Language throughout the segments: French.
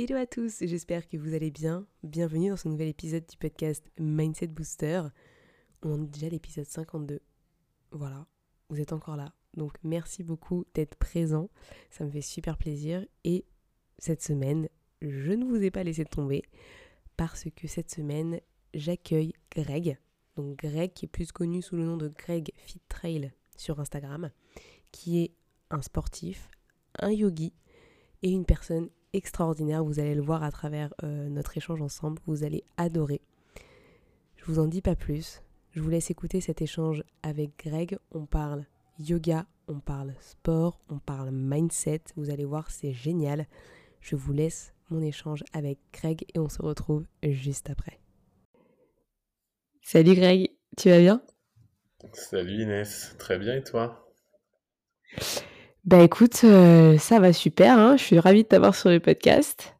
Hello à tous, j'espère que vous allez bien. Bienvenue dans ce nouvel épisode du podcast Mindset Booster. On est déjà à l'épisode 52. Voilà, vous êtes encore là. Donc merci beaucoup d'être présent, ça me fait super plaisir. Et cette semaine, je ne vous ai pas laissé tomber parce que cette semaine, j'accueille Greg. Donc Greg qui est plus connu sous le nom de Greg Fit Trail sur Instagram, qui est un sportif, un yogi et une personne extraordinaire. Vous allez le voir à travers euh, notre échange ensemble. Vous allez adorer. Je vous en dis pas plus. Je vous laisse écouter cet échange avec Greg. On parle yoga, on parle sport, on parle mindset. Vous allez voir, c'est génial. Je vous laisse mon échange avec Greg et on se retrouve juste après. Salut Greg, tu vas bien? Salut Inès, très bien et toi? Bah écoute, euh, ça va super, hein. Je suis ravie de t'avoir sur le podcast.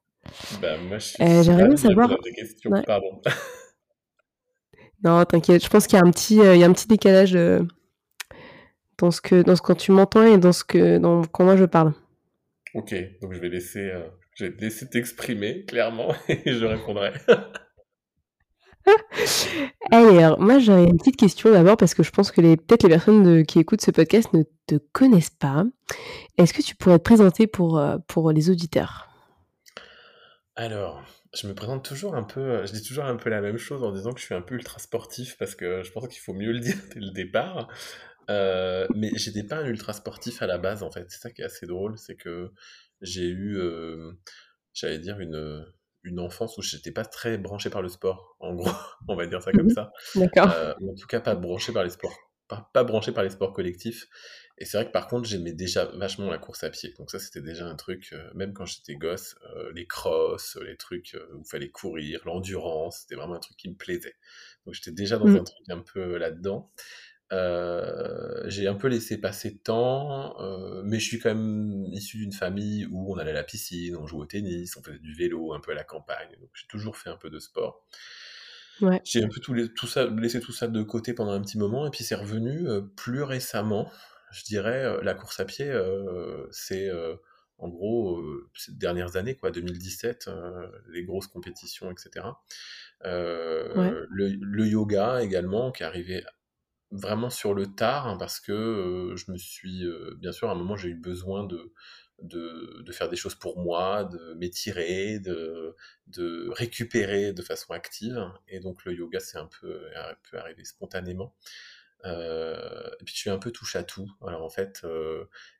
Bah moi je suis euh, J'aimerais bien savoir. Des questions. Pardon. non, t'inquiète. Je pense qu'il y a un petit, euh, il y a un petit décalage dans ce que, dans ce quand tu m'entends et dans ce que, dans quand moi je parle. Ok, donc je vais laisser, je vais te laisser t'exprimer clairement et je répondrai. Alors, moi j'aurais une petite question d'abord parce que je pense que les, peut-être les personnes qui écoutent ce podcast ne te connaissent pas. Est-ce que tu pourrais te présenter pour, euh, pour les auditeurs? Alors, je me présente toujours un peu, je dis toujours un peu la même chose en disant que je suis un peu ultra sportif parce que je pense qu'il faut mieux le dire dès le départ. Euh, mais j'étais pas un ultra sportif à la base en fait. C'est ça qui est assez drôle, c'est que j'ai eu, euh, j'allais dire une une enfance où j'étais pas très branché par le sport, en gros, on va dire ça comme mhm. ça. D'accord. Euh, en tout cas, pas branché par les sports, pas, branché par les sports collectifs. Et c'est vrai que par contre, j'aimais déjà vachement la course à pied. Donc ça, c'était déjà un truc, euh, même quand j'étais gosse, euh, les crosses, les trucs où il fallait courir, l'endurance, c'était vraiment un truc qui me plaisait. Donc j'étais déjà dans mmh. un truc un peu là-dedans. Euh, j'ai un peu laissé passer de temps, euh, mais je suis quand même issu d'une famille où on allait à la piscine, on jouait au tennis, on faisait du vélo un peu à la campagne, donc j'ai toujours fait un peu de sport. Ouais. J'ai un peu tout, tout, ça, laissé tout ça de côté pendant un petit moment, et puis c'est revenu euh, plus récemment. Je dirais, la course à pied, c'est en gros ces dernières années, quoi, 2017, les grosses compétitions, etc. le, le, yoga également, qui est arrivé vraiment sur le tard hein, parce que je me suis bien sûr à un moment j'ai eu besoin de, de, faire des choses pour moi de m'étirer de, de récupérer de façon active. Et donc le yoga c'est un peu un peu arrivé spontanément. Euh, et puis je suis un peu touche à tout. Alors en fait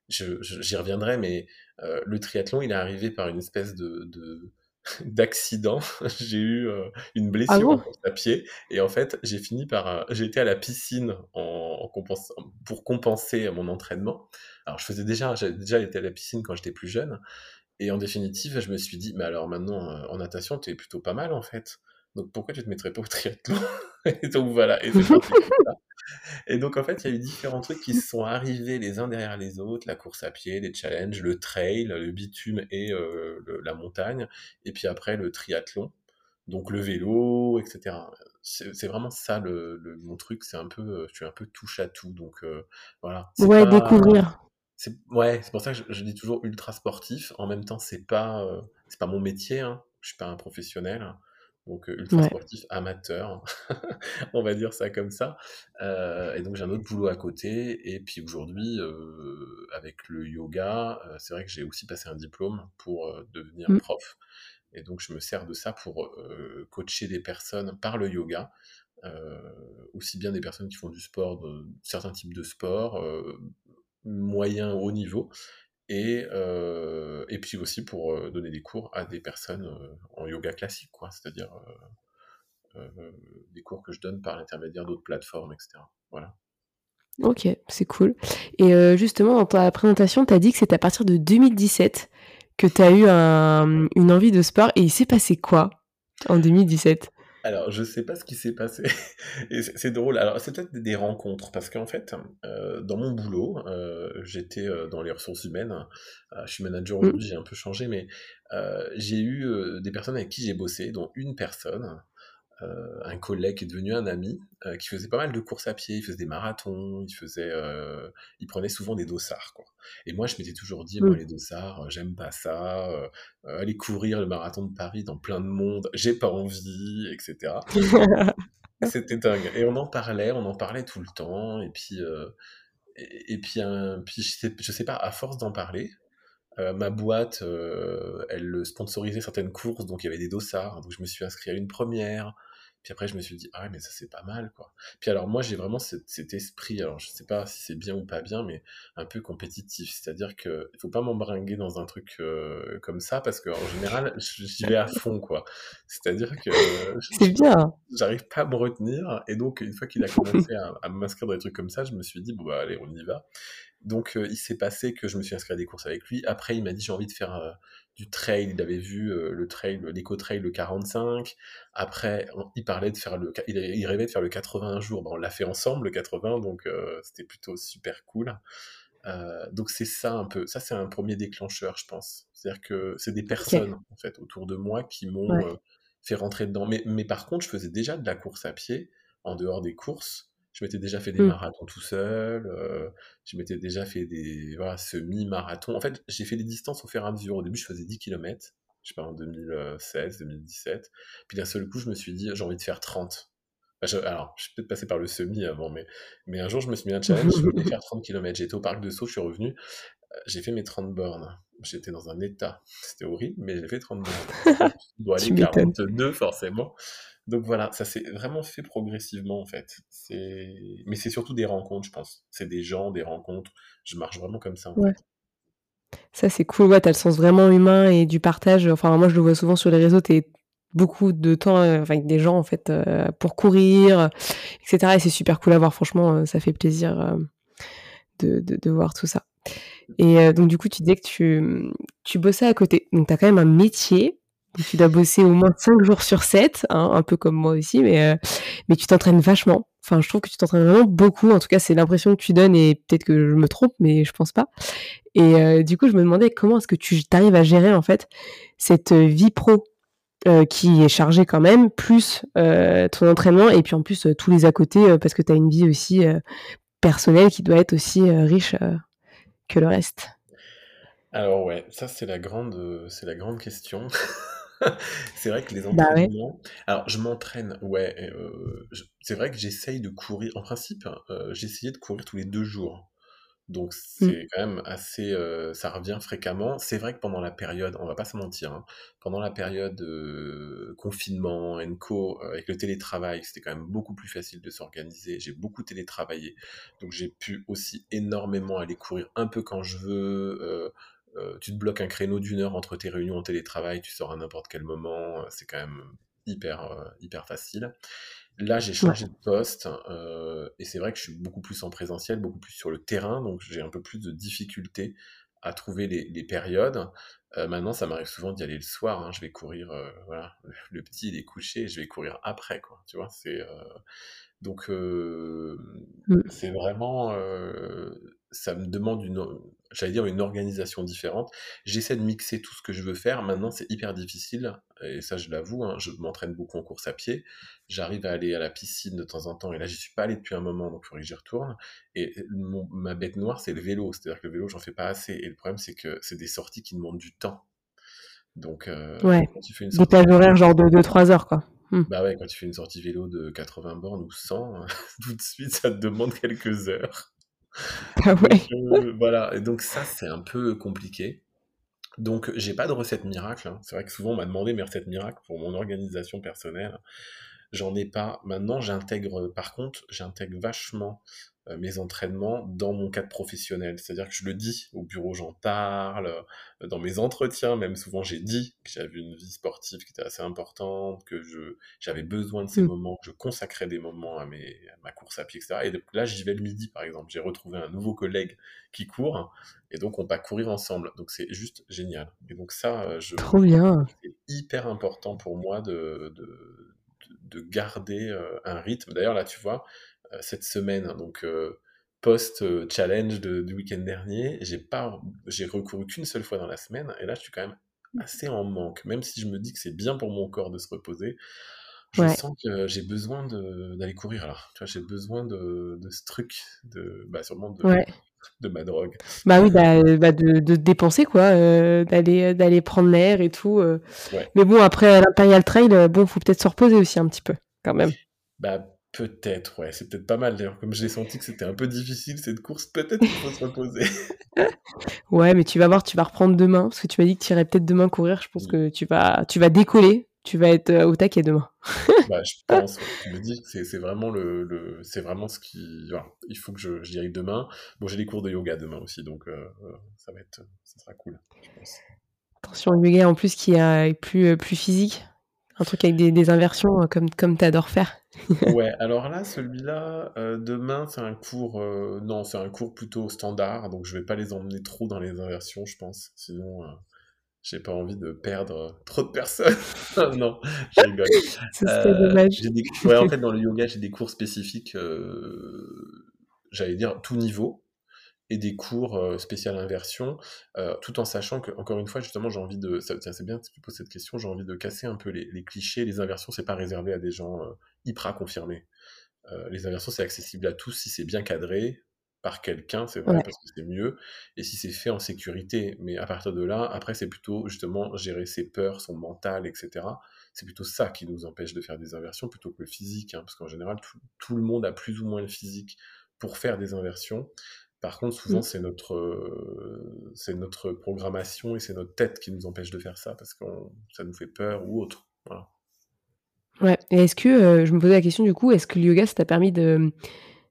j'y reviendrai mais le triathlon il est arrivé par une espèce de d'accident. j'ai eu euh, une blessure à pied et en fait j'ai fini par euh, j'ai été à la piscine en, pour compenser mon entraînement. Alors je faisais déjà j'avais déjà été à la piscine quand j'étais plus jeune et en définitive je me suis dit mais alors maintenant euh, en natation tu es plutôt pas mal en fait. Donc pourquoi tu te mettrais pas au triathlon? Et donc voilà et donc, en fait, il y a eu différents trucs qui sont arrivés les uns derrière les autres, la course à pied, les challenges, le trail, le bitume et euh, la montagne, et puis après le triathlon, donc le vélo, etc. C'est vraiment ça le, mon truc, c'est un peu, je suis un peu touche à tout, donc euh, voilà. Ouais, découvrir. Ouais, c'est pour ça que je, dis toujours ultra sportif. En même temps, c'est pas, euh, c'est pas mon métier. Hein. Je suis pas un professionnel donc ultra sportif amateur, on va dire ça comme ça. Euh, et donc j'ai un autre boulot à côté. Et puis aujourd'hui, euh, avec le yoga, euh, c'est vrai que j'ai aussi passé un diplôme pour devenir mmh. prof. Et donc je me sers de ça pour coacher des personnes par le yoga. aussi bien des personnes qui font du sport, de, certains types de sports, moyen, haut niveau, et, euh, et puis aussi pour euh, donner des cours à des personnes euh, en yoga classique, quoi, c'est-à-dire des cours que je donne par l'intermédiaire d'autres plateformes, etc. Voilà. Ok, c'est cool. Et justement, dans ta présentation, tu as dit que c'est à partir de 2017 que tu as eu un, une envie de sport et il s'est passé quoi en 2017 Alors, je sais pas ce qui s'est passé. Et c'est drôle. Alors, c'est peut-être des rencontres, parce qu'en fait, euh, dans mon boulot, euh, j'étais euh, dans les ressources humaines. Je suis manager Mm. aujourd'hui, j'ai un peu changé, mais j'ai eu des personnes avec qui j'ai bossé, dont une personne euh, un collègue qui est devenu un ami, euh, qui faisait pas mal de courses à pied, il faisait des marathons, il faisait, euh, il prenait souvent des dossards, quoi. Et moi, je m'étais toujours dit, moi, Mm. les dossards, j'aime pas ça, aller courir le marathon de Paris dans plein de monde, j'ai pas envie, etc. C'était dingue. Et on en parlait, on en parlait tout le temps, et puis, et, et puis, un, puis je sais, je sais pas, à force d'en parler, euh, ma boîte, euh, elle sponsorisait certaines courses, donc il y avait des dossards, donc je me suis inscrit à une première. Puis après, je me suis dit, ah mais ça c'est pas mal, quoi. Puis alors, moi, j'ai vraiment cet, cet esprit, alors je sais pas si c'est bien ou pas bien, mais un peu compétitif. C'est-à-dire que il faut pas m'embringuer dans un truc euh, comme ça, parce qu'en général, j'y vais à fond, quoi. C'est-à-dire que C'est bien. j'arrive pas à me retenir, et donc, une fois qu'il a commencé à, à m'inscrire dans des trucs comme ça, je me suis dit, bon, bah, allez, on y va. Donc, euh, il s'est passé que je me suis inscrit à des courses avec lui. Après, il m'a dit j'ai envie de faire euh, du trail. Il avait vu euh, le trail, l'éco-trail, le 45. Après, on- il parlait de faire le, il, il rêvait de faire le 81 jours. Ben, on l'a fait ensemble, le 80, donc c'était plutôt super cool. Donc c'est ça un peu, ça c'est un premier déclencheur, je pense. C'est-à-dire que c'est des personnes en fait autour de moi qui m'ont Ouais. fait rentrer dedans. Mais, mais par contre, je faisais déjà de la course à pied en dehors des courses. Je m'étais déjà fait des Mm. marathons tout seul. euh, je m'étais déjà fait des voilà, semi-marathons. En fait, j'ai fait des distances au fur et à mesure. Au début, je faisais 10 km, je sais pas, en 2016, 2017. Puis d'un seul coup, je me suis dit, j'ai envie de faire 30. Enfin, je- alors, je suis peut-être passé par le semi avant, mais, mais un jour, je me suis mis un challenge, je voulais faire 30 km. J'étais au parc de Sceaux, je suis revenu, j'ai fait mes 30 bornes. J'étais dans un état, c'était horrible, mais j'ai fait 30 bornes. Doit Tu aller m'étonnes. 42 forcément. Donc voilà, ça s'est vraiment fait progressivement en fait. C'est... Mais c'est surtout des rencontres, je pense. C'est des gens, des rencontres. Je marche vraiment comme ça en Ouais. fait. Ça, c'est cool. Ouais, tu as le sens vraiment humain et du partage. Enfin, moi, je le vois souvent sur les réseaux. Tu es beaucoup de temps euh, avec des gens, en fait, euh, pour courir, etc. Et c'est super cool à voir. Franchement, euh, ça fait plaisir de, de, de voir tout ça. Et donc, du coup, tu disais que tu, tu bossais à côté. Donc, tu as quand même un métier. Tu dois bosser au moins 5 jours sur 7, hein, un peu comme moi aussi, mais, euh, mais tu t'entraînes vachement. Enfin, je trouve que tu t'entraînes vraiment beaucoup. En tout cas, c'est l'impression que tu donnes et peut-être que je me trompe, mais je pense pas. Et euh, du coup, je me demandais comment est-ce que tu arrives à gérer en fait cette euh, vie pro qui est chargée quand même, plus ton entraînement et puis en plus tous les à côté parce que tu as une vie aussi personnelle qui doit être aussi riche que le reste. Alors ouais, ça c'est la grande, c'est la grande question. C'est vrai que les Bah ouais. entraînements. Alors je m'entraîne, ouais. euh, je- c'est vrai que j'essaye de courir. En principe, euh, j'essayais de courir tous les deux jours. Donc Mm. c'est quand même assez, euh, ça revient fréquemment. C'est vrai que pendant la période, on va pas se mentir, hein, pendant la période confinement, co, euh, avec le télétravail, c'était quand même beaucoup plus facile de s'organiser. J'ai beaucoup télétravaillé, donc j'ai pu aussi énormément aller courir un peu quand je veux. Euh, tu te bloques un créneau d'une heure entre tes réunions en télétravail, tu sors à n'importe quel moment. euh, C'est quand même hyper, euh, hyper facile. Là, j'ai Ouais. changé de poste euh, et c'est vrai que je suis beaucoup plus en présentiel, beaucoup plus sur le terrain, donc j'ai un peu plus de difficultés à trouver les, les périodes. Euh, maintenant, ça m'arrive souvent d'y aller le soir. hein, je vais courir, euh, voilà, le petit il est couché, je vais courir après, quoi. Tu vois, c'est donc Mm. c'est vraiment, ça me demande une, j'allais dire une organisation différente. J'essaie de mixer tout ce que je veux faire. Maintenant, c'est hyper difficile et ça, je l'avoue. hein, je m'entraîne beaucoup en course à pied. J'arrive à aller à la piscine de temps en temps et là, j'y suis pas allé depuis un moment, donc il faudrait que j'y retourne. Et mon- ma bête noire, c'est le vélo. C'est-à-dire que le vélo, j'en fais pas assez. Et le problème, c'est que c'est des sorties qui demandent du temps. Donc, euh, Ouais. quand tu fais une Des sortie vélo, horaires genre de 2-3 heures quoi. Mm. bah ouais, quand tu fais une sortie vélo de 80 bornes ou 100, tout de suite, ça te demande quelques heures. Ah ouais. euh, voilà, donc ça, c'est un peu compliqué. Donc j'ai pas de recette miracle. hein. C'est vrai que souvent on m'a demandé mes recettes miracles pour mon organisation personnelle. J'en ai pas. Maintenant, j'intègre, par contre, j'intègre vachement mes entraînements dans mon cadre professionnel. C'est-à-dire que je le dis au bureau, j'en parle, euh, dans mes entretiens, même souvent j'ai dit que j'avais une vie sportive qui était assez importante, que je, j'avais besoin de ces Mm. moments, que je consacrais des moments à, mes, à ma course à pied, etc. Et donc là, j'y vais le midi, par exemple. J'ai retrouvé un nouveau collègue qui court, et donc on va courir ensemble. Donc c'est juste génial. Et donc ça, euh, je, Trop bien. c'est hyper important pour moi de, de, de garder un rythme. D'ailleurs, là, tu vois, cette semaine, donc post-challenge du week-end dernier, j'ai pas, j'ai recouru qu'une seule fois dans la semaine, et là, je suis quand même assez en manque, même si je me dis que c'est bien pour mon corps de se reposer. Je sens que j'ai besoin d'aller courir là. Tu vois, j'ai besoin de, de, ce truc, de, bah, sûrement de, de ma drogue. Bah oui, bah, bah de, de, dépenser quoi, euh, d'aller d'aller prendre l'air et tout. Euh. Mais bon, après l'Imperial Trail, euh, bon, faut peut-être se reposer aussi un petit peu, quand même. Bah peut-être, ouais, c'est peut-être pas mal d'ailleurs. Comme j'ai senti que c'était un peu difficile cette course, peut-être qu'il faut se reposer. ouais, mais tu vas voir, tu vas reprendre demain, parce que tu m'as dit que tu irais peut-être demain courir. Je pense que tu vas, tu vas décoller tu vas être au taquet demain. bah, je pense, tu me dis que c'est vraiment le, le c'est vraiment ce qui, il faut que je, j'y aille demain. Bon, j'ai des cours de yoga demain aussi, donc euh, euh, ça va être, ça sera cool, je pense. Attention, le yoga en plus qui est plus, euh, plus physique, un truc avec des, des inversions comme, comme tu adores faire. ouais, alors là, celui-là, demain, c'est un cours, non, c'est un cours plutôt standard, donc je vais pas les emmener trop dans les inversions, je pense, sinon j'ai pas envie de perdre trop de personnes. non, je rigole. Euh, dommage. Ouais, en fait, dans le yoga, j'ai des cours spécifiques, euh, j'allais dire tout niveau, et des cours euh, spécial inversion, euh, tout en sachant que, encore une fois, justement, j'ai envie de. tiens, c'est bien que tu poses cette question, j'ai envie de casser un peu les, les clichés. Les inversions, c'est pas réservé à des gens hyper confirmés. les inversions, c'est accessible à tous si c'est bien cadré, par quelqu'un, c'est vrai, parce que c'est mieux, et si c'est fait en sécurité. Mais à partir de là, après, c'est plutôt justement gérer ses peurs, son mental, etc. C'est plutôt ça qui nous empêche de faire des inversions plutôt que le physique, hein, parce qu'en général, tout, le monde a plus ou moins le physique pour faire des inversions. Par contre, souvent, c'est notre, euh, c'est notre programmation et c'est notre tête qui nous empêche de faire ça, parce que ça nous fait peur ou autre. Voilà. Ouais, et est-ce que, euh, je me posais la question du coup, est-ce que le yoga, ça t'a permis de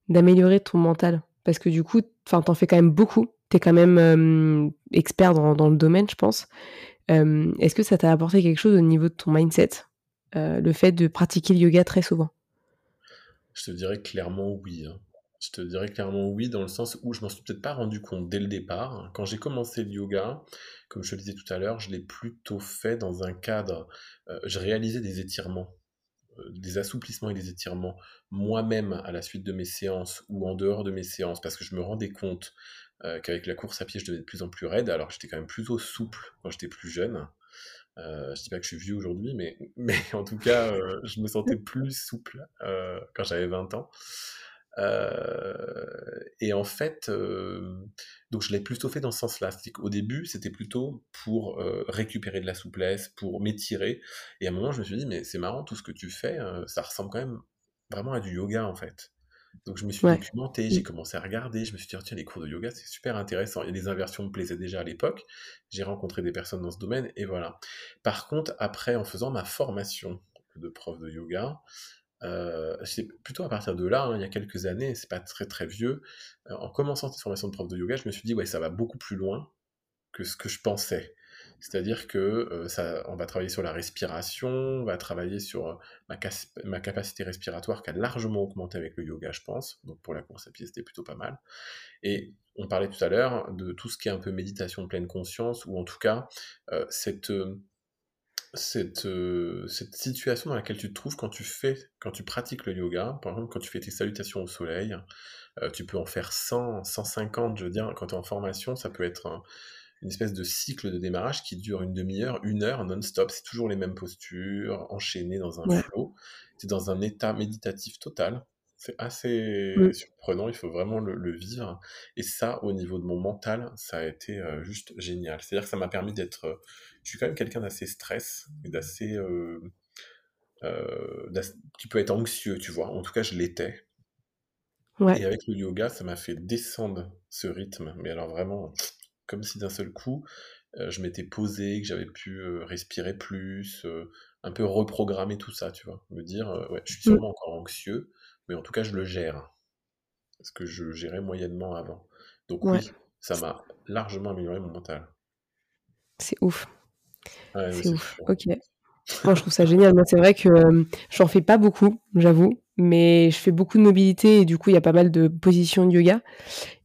d'améliorer ton mental? Parce que du coup, t'en fais quand même beaucoup. T'es quand même euh, expert dans, le domaine, je pense. Est-ce que ça t'a apporté quelque chose au niveau de ton mindset, le fait de pratiquer le yoga très souvent? Je te dirais clairement oui. Hein. Je te dirais clairement oui, dans le sens où je m'en suis peut-être pas rendu compte dès le départ. Quand j'ai commencé le yoga, comme je te le disais tout à l'heure, je l'ai plutôt fait dans un cadre. je réalisais des étirements euh, des assouplissements et des étirements moi-même à la suite de mes séances ou en dehors de mes séances parce que je me rendais compte euh, qu'avec la course à pied je devenais de plus en plus raide alors j'étais quand même plutôt souple quand j'étais plus jeune euh, je dis pas que je suis vieux aujourd'hui mais, mais en tout cas euh, je me sentais plus souple quand j'avais 20 ans euh, et en fait, euh, donc je l'ai plutôt fait dans ce sens-là. Au début, c'était plutôt pour euh, récupérer de la souplesse, pour m'étirer. Et à un moment, je me suis dit, mais c'est marrant, tout ce que tu fais, ça ressemble quand même vraiment à du yoga, en fait. Donc je me suis documenté, j'ai commencé à regarder, je me suis dit, tiens, les cours de yoga, c'est super intéressant. Et les inversions me plaisaient déjà à l'époque. J'ai rencontré des personnes dans ce domaine, et voilà. Par contre, après, en faisant ma formation de prof de yoga, euh, c'est plutôt à partir de là, hein, il y a quelques années, c'est pas très très vieux, euh, en commençant cette formation de prof de yoga, je me suis dit, ouais, ça va beaucoup plus loin que ce que je pensais. C'est-à-dire que euh, ça, on va travailler sur la respiration, on va travailler sur ma, capacité respiratoire qui a largement augmenté avec le yoga, je pense. Donc pour la course à pied, c'était plutôt pas mal. Et on parlait tout à l'heure de tout ce qui est un peu méditation pleine conscience, ou en tout cas cette cette, euh, cette situation dans laquelle tu te trouves quand tu fais, quand tu pratiques le yoga, par exemple quand tu fais tes salutations au soleil, euh, tu peux en faire 100, 150, je veux dire, quand tu es en formation, ça peut être une espèce de cycle de démarrage qui dure une demi-heure, une heure non-stop, c'est toujours les mêmes postures, enchaînées dans un flow, tu es dans un état méditatif total, c'est assez surprenant, il faut vraiment le, vivre. Et ça, au niveau de mon mental, ça a été euh, juste génial. C'est-à-dire que ça m'a permis d'être je suis quand même quelqu'un d'assez stress et d'assez. Euh, euh, qui peut être anxieux, tu vois. En tout cas, je l'étais. Et avec le yoga, ça m'a fait descendre ce rythme. Mais alors vraiment, comme si d'un seul coup, euh, je m'étais posé, que j'avais pu respirer plus, un peu reprogrammer tout ça, tu vois. Me dire, ouais, je suis mm. sûrement encore anxieux, mais en tout cas, je le gère. Parce que je gérais moyennement avant. Donc oui, ça m'a largement amélioré mon mental. C'est ouf c'est ouf. Ok. Moi, je trouve ça génial. Moi, c'est vrai que euh, j'en fais pas beaucoup, j'avoue, mais je fais beaucoup de mobilité et du coup, il y a pas mal de positions de yoga.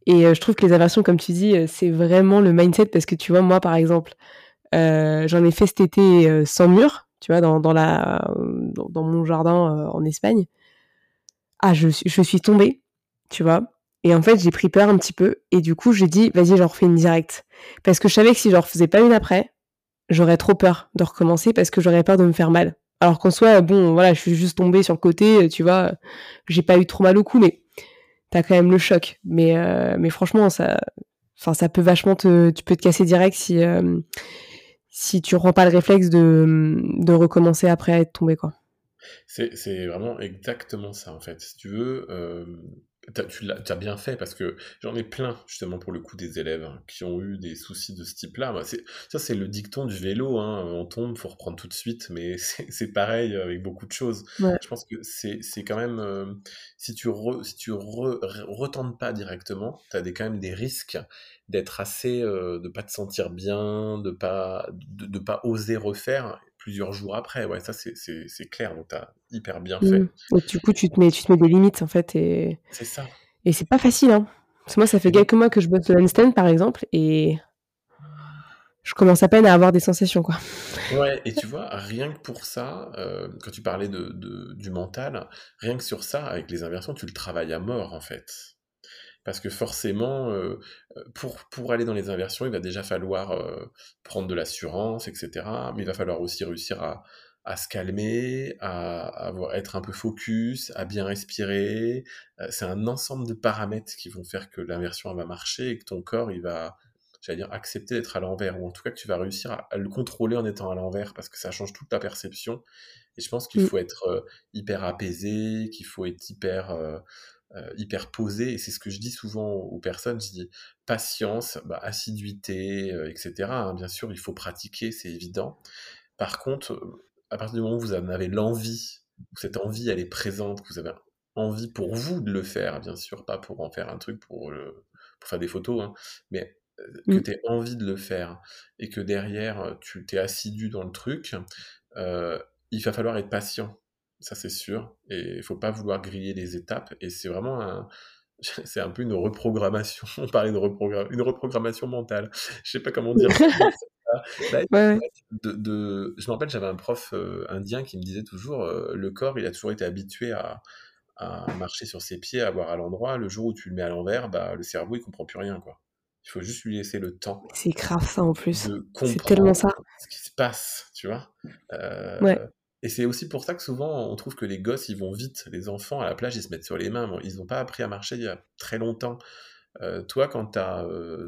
Et euh, je trouve que les inversions, comme tu dis, euh, c'est vraiment le mindset parce que tu vois, moi, par exemple, j'en ai fait cet été sans mur, tu vois, dans, dans la, dans, mon jardin en Espagne. Ah, je, je suis tombée, tu vois. Et en fait, j'ai pris peur un petit peu. Et du coup, j'ai dit, vas-y, j'en refais une directe. Parce que je savais que si j'en refaisais pas une après, j'aurais trop peur de recommencer parce que j'aurais peur de me faire mal. Alors qu'en soit, bon, voilà, je suis juste tombée sur le côté, tu vois, j'ai pas eu trop mal au cou, mais t'as quand même le choc. Mais, euh, mais franchement, ça, enfin, ça peut vachement te, tu peux te casser direct si, euh, si tu rends pas le réflexe de, de recommencer après être tombé, quoi. C'est vraiment exactement ça, en fait. Si tu veux, euh, tu as, bien fait parce que j'en ai plein justement pour le coup des élèves hein, qui ont eu des soucis de ce type-là. Bah, ça c'est le dicton du vélo, hein, on tombe, faut reprendre tout de suite, mais c'est pareil avec beaucoup de choses. Je pense que c'est quand même, euh, si tu, re, si tu retentes pas directement, tu as des, quand même des risques d'être assez, euh, de pas te sentir bien, de pas, de, de pas oser refaire plusieurs jours après. Ouais, ça, c'est clair. Donc, tu as hyper bien fait. Mmh. Du coup, tu te, mets, tu te mets des limites, en fait. Et... C'est ça. Et c'est pas facile, hein. Parce que moi, ça fait quelques mois que je bosse le handstand, par exemple, et je commence à peine à avoir des sensations, quoi. Ouais, et tu vois, rien que pour ça, euh, quand tu parlais de, de, du mental, rien que sur ça, avec les inversions, tu le travailles à mort, en fait parce que forcément, euh, euh, pour, pour aller dans les inversions, il va déjà falloir euh, prendre de l'assurance, etc. Mais il va falloir aussi réussir à, à se calmer, à, avoir, être un peu focus, à bien respirer. c'est un ensemble de paramètres qui vont faire que l'inversion va marcher et que ton corps, il va, j'allais dire, accepter d'être à l'envers, ou en tout cas que tu vas réussir à, le contrôler en étant à l'envers, parce que ça change toute ta perception. Et je pense qu'il mmh. faut être hyper apaisé, qu'il faut être hyper euh, hyper posé, et c'est ce que je dis souvent aux personnes, je dis patience, bah, assiduité, euh, etc. Hein, bien sûr, il faut pratiquer, c'est évident. Par contre, à partir du moment où vous en avez l'envie, où cette envie, elle est présente, que vous avez envie pour vous de le faire, bien sûr, pas pour en faire un truc pour, pour faire des photos, hein, mais euh, que mmh. tu aies envie de le faire, et que derrière, tu t'es assidu dans le truc, il va falloir être patient ça c'est sûr. Et il faut pas vouloir griller les étapes. Et c'est vraiment un, c'est un peu une reprogrammation. On parlait de reprogrammation, une reprogrammation mentale. Je sais pas comment dire. de, je me rappelle, j'avais un prof euh, indien qui me disait toujours, euh, le corps, il a toujours été habitué à, à, marcher sur ses pieds, à voir à l'endroit. Le jour où tu le mets à l'envers, bah, le cerveau, il comprend plus rien, quoi. Il faut juste lui laisser le temps. C'est grave ça en plus. C'est tellement ça. Ce qui se passe, tu vois. Euh, ouais. Et c'est aussi pour ça que souvent on trouve que les gosses ils vont vite, les enfants à la plage ils se mettent sur les mains, ils n'ont pas appris à marcher il y a très longtemps. Euh, toi quand tu as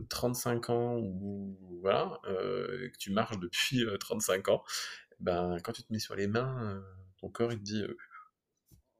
35 ans ou voilà, euh, que tu marches depuis 35 euh, ans, ben quand tu te mets sur les mains, ton corps il te dit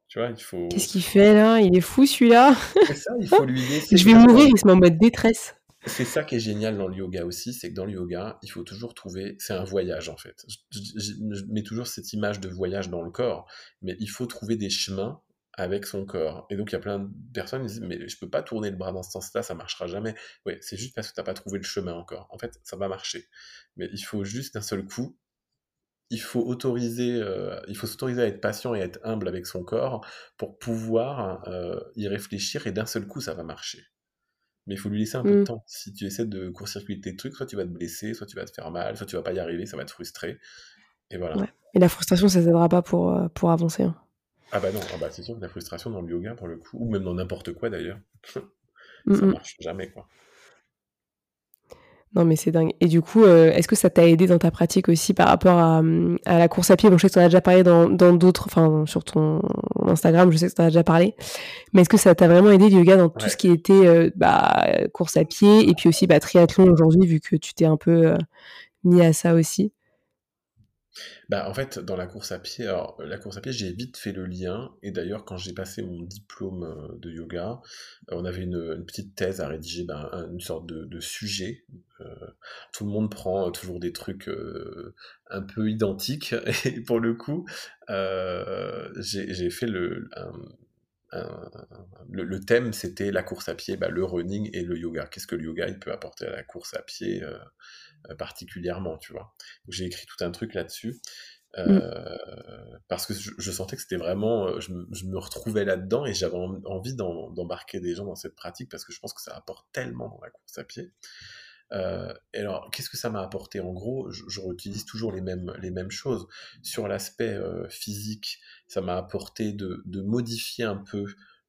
tu vois, il faut. Qu'est-ce qu'il fait là? Il est fou celui-là? C'est ça, il faut lui laisser. Je vais mourir, il se met en mode détresse. C'est ça qui est génial dans le yoga aussi, c'est que dans le yoga, il faut toujours trouver, c'est un voyage en fait. Je, mets toujours cette image de voyage dans le corps, mais il faut trouver des chemins avec son corps. Et donc il y a plein de personnes qui disent mais je peux pas tourner le bras dans ce sens-là, ça marchera jamais. Oui, c'est juste parce que tu n'as pas trouvé le chemin encore. En fait, ça va marcher, mais il faut juste d'un seul coup. Il faut autoriser, euh, il faut s'autoriser à être patient et à être humble avec son corps pour pouvoir euh, y réfléchir et d'un seul coup ça va marcher. Mais il faut lui laisser un peu de mmh. temps. Si tu essaies de court-circuiter tes trucs, soit tu vas te blesser, soit tu vas te faire mal, soit tu vas pas y arriver, ça va te frustrer. Et voilà. Et la frustration, ça t'aidera pas pour, euh, pour avancer. Hein. Ah bah non, ah bah c'est sûr que la frustration dans le yoga, pour le coup, ou même dans n'importe quoi d'ailleurs, ça mmh, marche jamais, quoi. Non, mais c'est dingue. Et du coup, euh, est-ce que ça t'a aidé dans ta pratique aussi par rapport à, à la course à pied? Bon, je sais que tu en as déjà parlé dans d'autres, enfin, sur ton Instagram, je sais que tu en as déjà parlé. Mais est-ce que ça t'a vraiment aidé, le yoga, dans tout ce qui était euh, bah, course à pied et puis aussi bah, triathlon aujourd'hui, vu que tu t'es un peu euh, mis à ça aussi? Bah, en fait, dans la course à pied, alors la course à pied, j'ai vite fait le lien. Et d'ailleurs, quand j'ai passé mon diplôme euh, de yoga, euh, on avait une, petite thèse à rédiger, ben, une sorte de, sujet. Euh, tout le monde prend toujours des trucs un peu identiques. Et pour le coup, j'ai fait le, le, thème, c'était la course à pied, bah, le running et le yoga. Qu'est-ce que le yoga peut apporter à la course à pied euh, particulièrement, tu vois. J'ai écrit tout un truc là-dessus. Mm. Euh, parce que je, sentais que c'était vraiment, euh, je, me retrouvais là-dedans et j'avais envie d'embarquer des gens dans cette pratique parce que je pense que ça apporte tellement dans la course à pied. et alors, qu'est-ce que ça m'a apporté? En gros, je, je, réutilise toujours les mêmes, les mêmes choses. Sur l'aspect physique, ça m'a apporté de, de, modifier un peu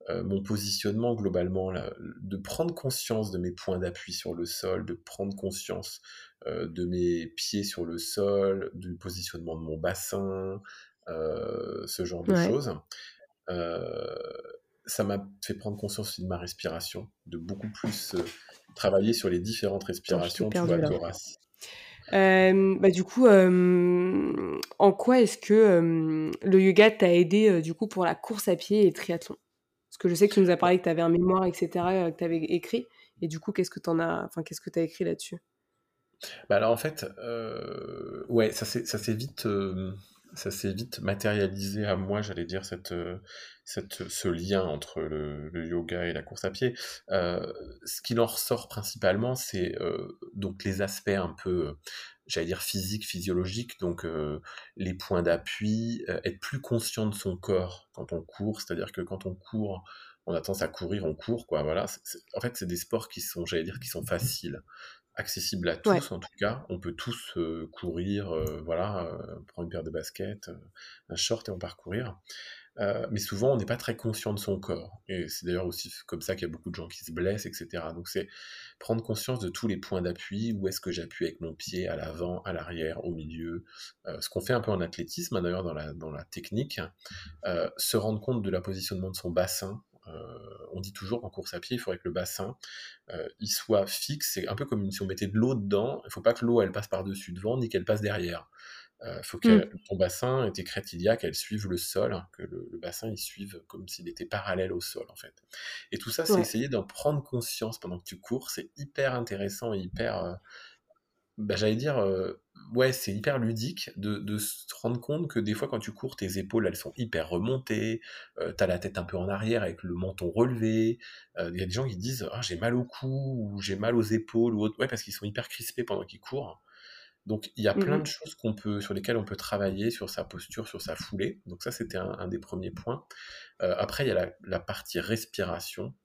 mon positionnement globalement, là, de prendre conscience de mes points d'appui sur le sol, de prendre conscience de mes pieds sur le sol, du positionnement de mon bassin, ce genre de choses. ça m'a fait prendre conscience de ma respiration, de beaucoup plus travailler sur les différentes respirations, tu vois, euh, bah, du coup, euh, en quoi est-ce que euh, le yoga t'a aidé du coup pour la course à pied et le triathlon? Parce que je sais que tu nous as parlé que tu avais un mémoire, etc., que tu avais écrit. Et du coup, qu'est-ce que tu as, enfin, qu'est-ce que tu as écrit là-dessus? Bah alors en fait, ouais, ça s'est vite s'est vite matérialisé à moi, j'allais dire, cette, euh, cette, ce lien entre le, yoga et la course à pied. Euh, ce qui en ressort principalement, c'est euh, donc les aspects un peu, j'allais dire, physiques, physiologiques, donc les points d'appui, être plus conscient de son corps quand on court, c'est-à-dire que quand on court, on a tendance à courir, on court, quoi, voilà. en fait, c'est des sports qui sont, j'allais dire, qui sont faciles accessible à tous en tout cas. On peut tous euh, courir, euh, voilà, euh, prendre une paire de baskets, un short et en parcourir. mais souvent, on n'est pas très conscient de son corps. Et c'est d'ailleurs aussi comme ça qu'il y a beaucoup de gens qui se blessent, etc. Donc c'est prendre conscience de tous les points d'appui, où est-ce que j'appuie avec mon pied, à l'avant, à l'arrière, au milieu. ce qu'on fait un peu en athlétisme, hein, d'ailleurs dans la, dans la technique. se rendre compte de la positionnement de son bassin, on dit toujours qu'en course à pied, il faudrait que le bassin euh, il soit fixe. C'est un peu comme si on mettait de l'eau dedans. Il ne faut pas que l'eau elle passe par-dessus devant ni qu'elle passe derrière. Il euh, faut que mm. ton bassin et tes crêtes iliaques elles suivent le sol, hein, que le, bassin il suive comme s'il était parallèle au sol en fait. Et tout ça, c'est essayer d'en prendre conscience pendant que tu cours. C'est hyper intéressant et hyper bah, j'allais dire, euh, ouais, c'est hyper ludique de, se rendre compte que des fois, quand tu cours, tes épaules, elles sont hyper remontées, euh, t'as la tête un peu en arrière avec le menton relevé. Euh, il y a des gens qui disent, ah, j'ai mal au cou, ou j'ai mal aux épaules, ou autre. Ouais, parce qu'ils sont hyper crispés pendant qu'ils courent. Donc, il y a plein mmh de choses qu'on peut, sur lesquelles on peut travailler, sur sa posture, sur sa foulée. Donc, ça, c'était un, des premiers points. après, il y a la, la partie respiration.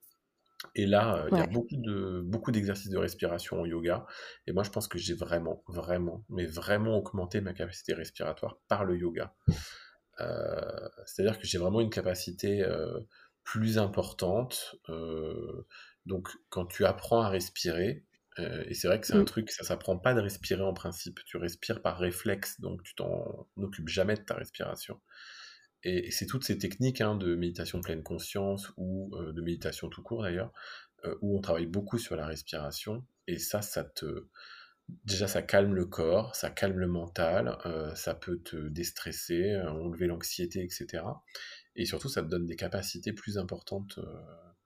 Et là, il y a beaucoup de beaucoup d'exercices de respiration au yoga. Et moi, je pense que j'ai vraiment, vraiment, mais vraiment augmenté ma capacité respiratoire par le yoga. C'est-à-dire que j'ai vraiment une capacité plus importante. donc, quand tu apprends à respirer, et c'est vrai que c'est un mmh. truc, ça s'apprend pas de respirer en principe. Tu respires par réflexe, donc tu t'en occupes jamais de ta respiration. Et, c'est toutes ces techniques hein, de méditation pleine conscience ou euh, de méditation tout court d'ailleurs, euh, où on travaille beaucoup sur la respiration. Et ça, ça te. Déjà, ça calme le corps, ça calme le mental, euh, ça peut te déstresser, enlever l'anxiété, etc. Et surtout, ça te donne des capacités plus importantes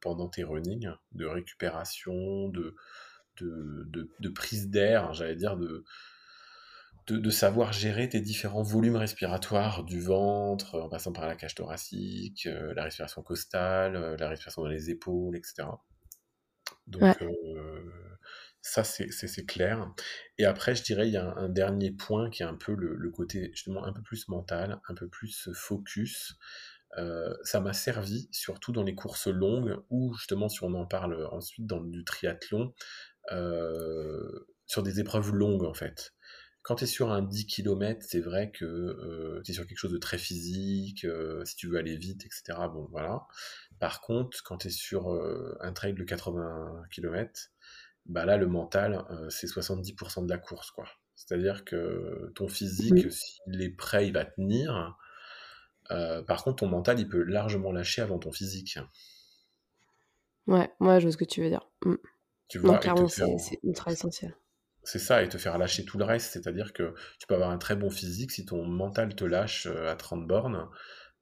pendant tes runnings, de récupération, de, de, de, de prise d'air, j'allais dire, de, de, savoir gérer tes différents volumes respiratoires du ventre, en passant par la cage thoracique, euh, la respiration costale, euh, la respiration dans les épaules, etc. Donc euh, ça, c'est clair. Et après, je dirais, il y a un, dernier point qui est un peu le, côté justement un peu plus mental, un peu plus focus. ça m'a servi, surtout dans les courses longues, ou justement, si on en parle ensuite dans du triathlon, sur des épreuves longues en fait. Quand tu es sur un 10 km, c'est vrai que euh, tu es sur quelque chose de très physique, euh, si tu veux aller vite, etc. Bon, voilà. Par contre, quand tu es sur euh, un trail de 80 km, bah là, le mental, c'est 70% de la course, quoi. C'est-à-dire que ton physique, s'il est prêt, il va tenir. par contre, ton mental, il peut largement lâcher avant ton physique. Ouais, moi, je vois ce que tu veux dire. Mm. Tu vois, clairement, c'est ultra essentiel c'est ça, et te faire lâcher tout le reste. C'est-à-dire que tu peux avoir un très bon physique, si ton mental te lâche euh, à 30 bornes,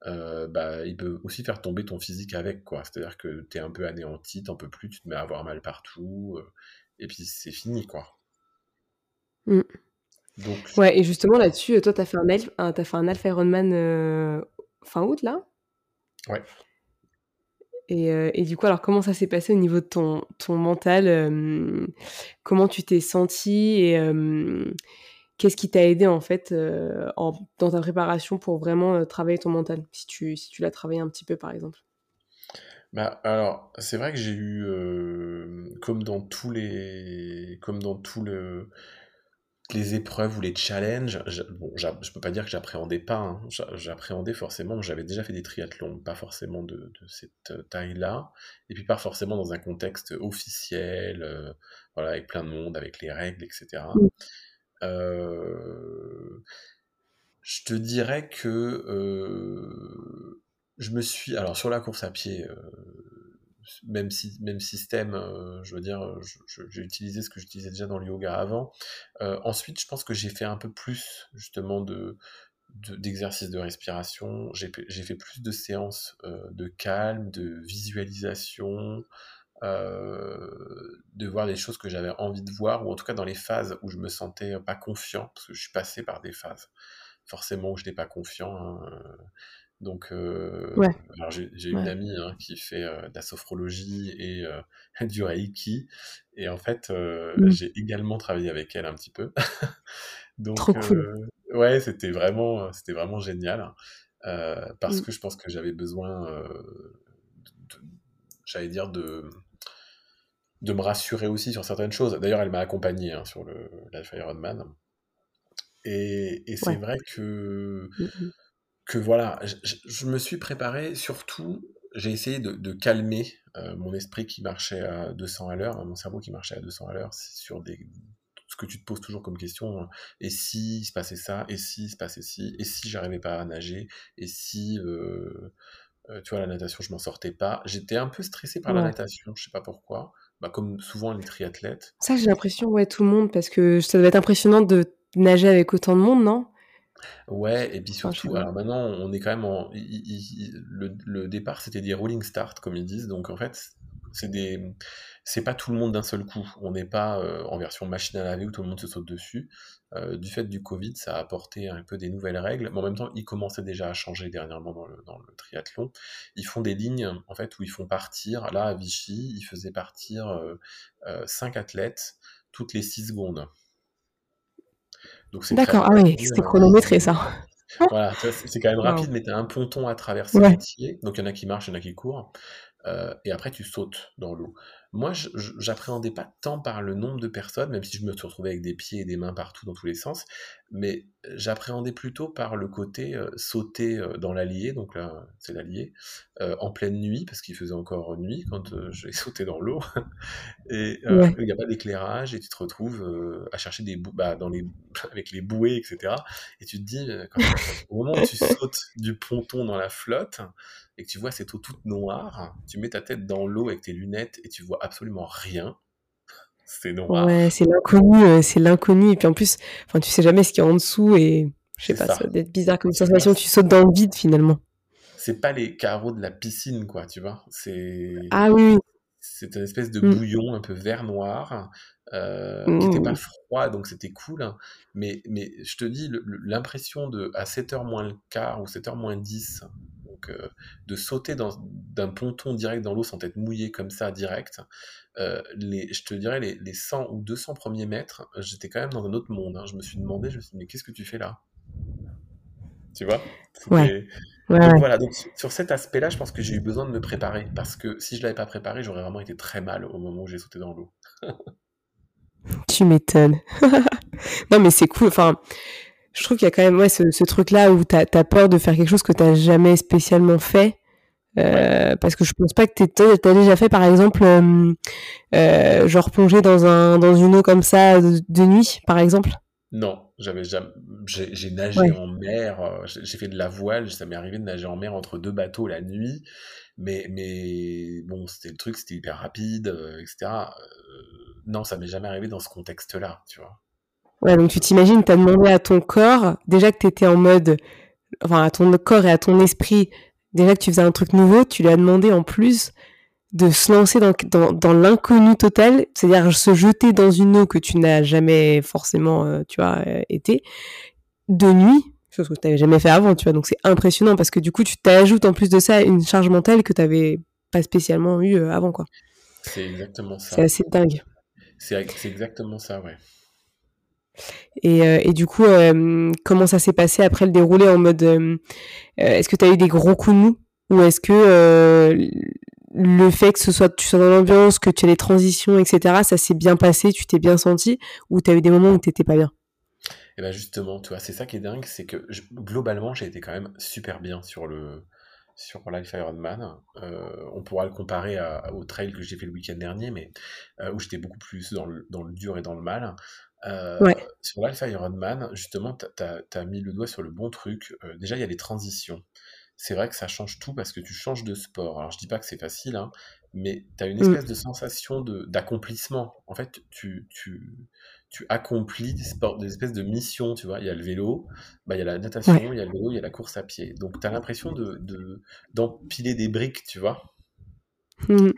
euh, bah, il peut aussi faire tomber ton physique avec, quoi. C'est-à-dire que tu es un peu anéanti, t'en peux plus, tu te mets à avoir mal partout, euh, et puis c'est fini, quoi. Donc... Ouais, et justement là-dessus, toi, t'as fait un, elf, as fait un Alpha Ironman fin août, là? Ouais. Euh, et, du coup, alors comment ça s'est passé au niveau de ton, ton mental euh, Comment tu t'es senti et euh, qu'est-ce qui t'a aidé en fait dans ta préparation pour vraiment travailler ton mental, si tu, si tu l'as travaillé un petit peu par exemple? Bah, alors, c'est vrai que j'ai eu, comme dans tous les, comme dans tous le, les épreuves ou les challenges, je, bon, je peux pas dire que j'appréhendais pas, hein. J'a- j'appréhendais forcément, j'avais déjà fait des triathlons, pas forcément de, de cette taille-là, et puis pas forcément dans un contexte officiel, euh, voilà, avec plein de monde, avec les règles, etc. Mm. Euh, je te dirais que euh, je me suis, alors sur la course à pied, euh, même, si, même système, euh, je veux dire, je- j'ai utilisé ce que j'utilisais déjà dans le yoga avant. Euh, ensuite, je pense que j'ai fait un peu plus justement de, de- d'exercices de respiration. J'ai, fait- plus de séances euh, de calme, de visualisation, euh, de voir les choses que j'avais envie de voir, ou en tout cas dans les phases où je me sentais pas confiant, parce que je suis passé par des phases forcément où je n'étais pas confiant. hein. Donc, euh, Ouais, j'ai une ouais. amie hein, qui fait euh, de la sophrologie et euh, du reiki, et en fait, euh, Mm. j'ai également travaillé avec elle un petit peu. Trop Donc, cool. euh, ouais, c'était vraiment, c'était vraiment génial, parce Mm. que je pense que j'avais besoin, de- j'allais dire, de, de me rassurer aussi sur certaines choses. D'ailleurs, elle m'a accompagné hein, sur le Life Ironman. Et, et c'est Ouais. vrai que, Mm, mm. Que voilà, je, me suis préparé, surtout, j'ai essayé de, de calmer euh, mon esprit qui marchait à 200 à l'heure, hein, mon cerveau qui marchait à 200 à l'heure, sur des, ce que tu te poses toujours comme question, hein. et si il se passait ça, et si il se passait ci, et si j'arrivais pas à nager, et si, euh, euh, tu vois, la natation, je m'en sortais pas. J'étais un peu stressé par la natation, je sais pas pourquoi, bah, comme souvent les triathlètes. Ça, j'ai l'impression, ouais, tout le monde, parce que ça doit être impressionnant de nager avec autant de monde, non? Ouais, et puis surtout, alors maintenant, on est quand même en. le, le départ, c'était des rolling start, comme ils disent. Donc en fait, c'est des. C'est pas tout le monde d'un seul coup. On n'est pas euh, en version machine à laver où tout le monde se saute dessus. Euh, du fait du Covid, ça a apporté un peu des nouvelles règles, mais en même temps, ils commençaient déjà à changer dernièrement dans le, dans le triathlon. Ils font des lignes, en fait, où ils font partir. Là, à Vichy, ils faisaient partir euh, euh, cinq athlètes toutes les 6 secondes. Donc c'est très D'accord, ah oui, c'était hein, chronométré, ça. voilà, c'est quand même rapide, mais tu as un ponton à traverser Ouais. Donc il y en a qui marchent, il y en a qui courent. Euh, et après, tu sautes dans l'eau. Moi, j'appréhendais pas tant par le nombre de personnes, même si je me suis retrouvé avec des pieds et des mains partout dans tous les sens, mais j'appréhendais plutôt par le côté euh, sauter euh, dans l'allier, donc là, c'est l'allier, euh, en pleine nuit, parce qu'il faisait encore nuit quand j'ai sauté dans l'eau. Et Ouais. il n'y a pas d'éclairage et tu te retrouves à chercher des bah, dans les avec les bouées, etc. Et tu te dis, quand- au moment où tu sautes du ponton dans la flotte et que tu vois cette eau toute noire, tu mets ta tête dans l'eau avec tes lunettes et tu vois absolument rien. C'est Ouais, noir. c'est l'inconnu, euh, c'est l'inconnu. Et puis en plus, enfin, tu sais jamais ce qu'il y a en dessous et je sais pas, ça ça. doit être bizarre comme sensation. Tu sautes dans le vide finalement. c'est pas les carreaux de la piscine, quoi, tu vois. C'est Ah oui, c'est une espèce de oui. bouillon un peu vert noir euh, qui n'était pas Mm. froid donc c'était cool hein. mais, mais je te dis l'impression de à 7h moins le quart ou 7h moins 10 donc euh, de sauter d'un ponton direct dans l'eau sans être mouillé comme ça direct euh, les, je te dirais les, les 100 ou 200 premiers mètres j'étais quand même dans un autre monde hein. je me suis demandé je me suis dit mais qu'est-ce que tu fais là? Tu vois? Ouais, C'était- ouais, donc ouais. voilà, donc sur sur cet aspect-là, je pense que j'ai eu besoin de me préparer parce que si je l'avais pas préparé, j'aurais vraiment été très mal au moment où j'ai sauté dans l'eau. Tu m'étonnes. Non, mais c'est cool. Enfin, je trouve qu'il y a quand même ouais, ce, ce truc-là où t'as as peur de faire quelque chose que t'as jamais spécialement fait. Ouais. Euh, parce que je pense pas que t'as t'as déjà fait, par exemple, euh, euh, genre plonger dans un dans une eau comme ça de, de nuit, par exemple? Non, j'avais jamais, j'ai nagé Ouais. en mer, j'ai fait de la voile, ça m'est arrivé de nager en mer entre deux bateaux la nuit, mais mais bon, c'était le truc, c'était hyper rapide, etc. Non, ça m'est jamais arrivé dans ce contexte-là, tu vois. Ouais, donc tu t'imagines, t'as demandé à ton corps, déjà que t'étais en mode, enfin à ton corps et à ton esprit, déjà que tu faisais un truc nouveau, tu lui as demandé en plus de se lancer dans, dans, dans l'inconnu total, c'est-à-dire se jeter dans une eau que tu n'as jamais forcément, euh, tu vois, euh, été, de nuit, chose que tu n'avais jamais fait avant, tu vois. Donc c'est impressionnant parce que du coup, tu t'ajoutes en plus de ça une charge mentale que tu n'avais pas spécialement eu euh, avant, quoi. C'est exactement C'est ça. assez dingue. C'est c'est exactement ça, ouais. Et, euh, et du coup, euh, comment ça s'est passé après le déroulé en mode, euh, est-ce que tu as eu des gros coups de mou ou est-ce que le fait que ce soit tu sois dans l'ambiance, que tu aies les transitions, etc. Ça s'est bien passé, tu t'es bien senti, ou tu as eu des moments où t'étais pas bien? Et ben justement, tu vois, c'est ça qui est dingue, c'est que globalement, j'ai été quand même super bien sur le sur Life Ironman. Euh, on pourra le comparer au trail que j'ai fait le week-end dernier, mais où j'étais beaucoup plus dans le, dur et dans le mal. Euh, sur Life Ironman, justement, tu as, mis le doigt sur le bon truc. Euh, déjà, il y a les transitions. C'est vrai que ça change tout parce que tu changes de sport. Alors, je dis pas que c'est facile, hein, mais tu as une mmh. espèce de sensation d'accomplissement. En fait, tu, tu, tu accomplis des, sports, des espèces de missions, tu vois. Il y a le vélo, bah, il y a la natation, il y a le vélo, il y a la course à pied. Donc, tu as l'impression d'empiler de, des briques, tu vois. Mmh.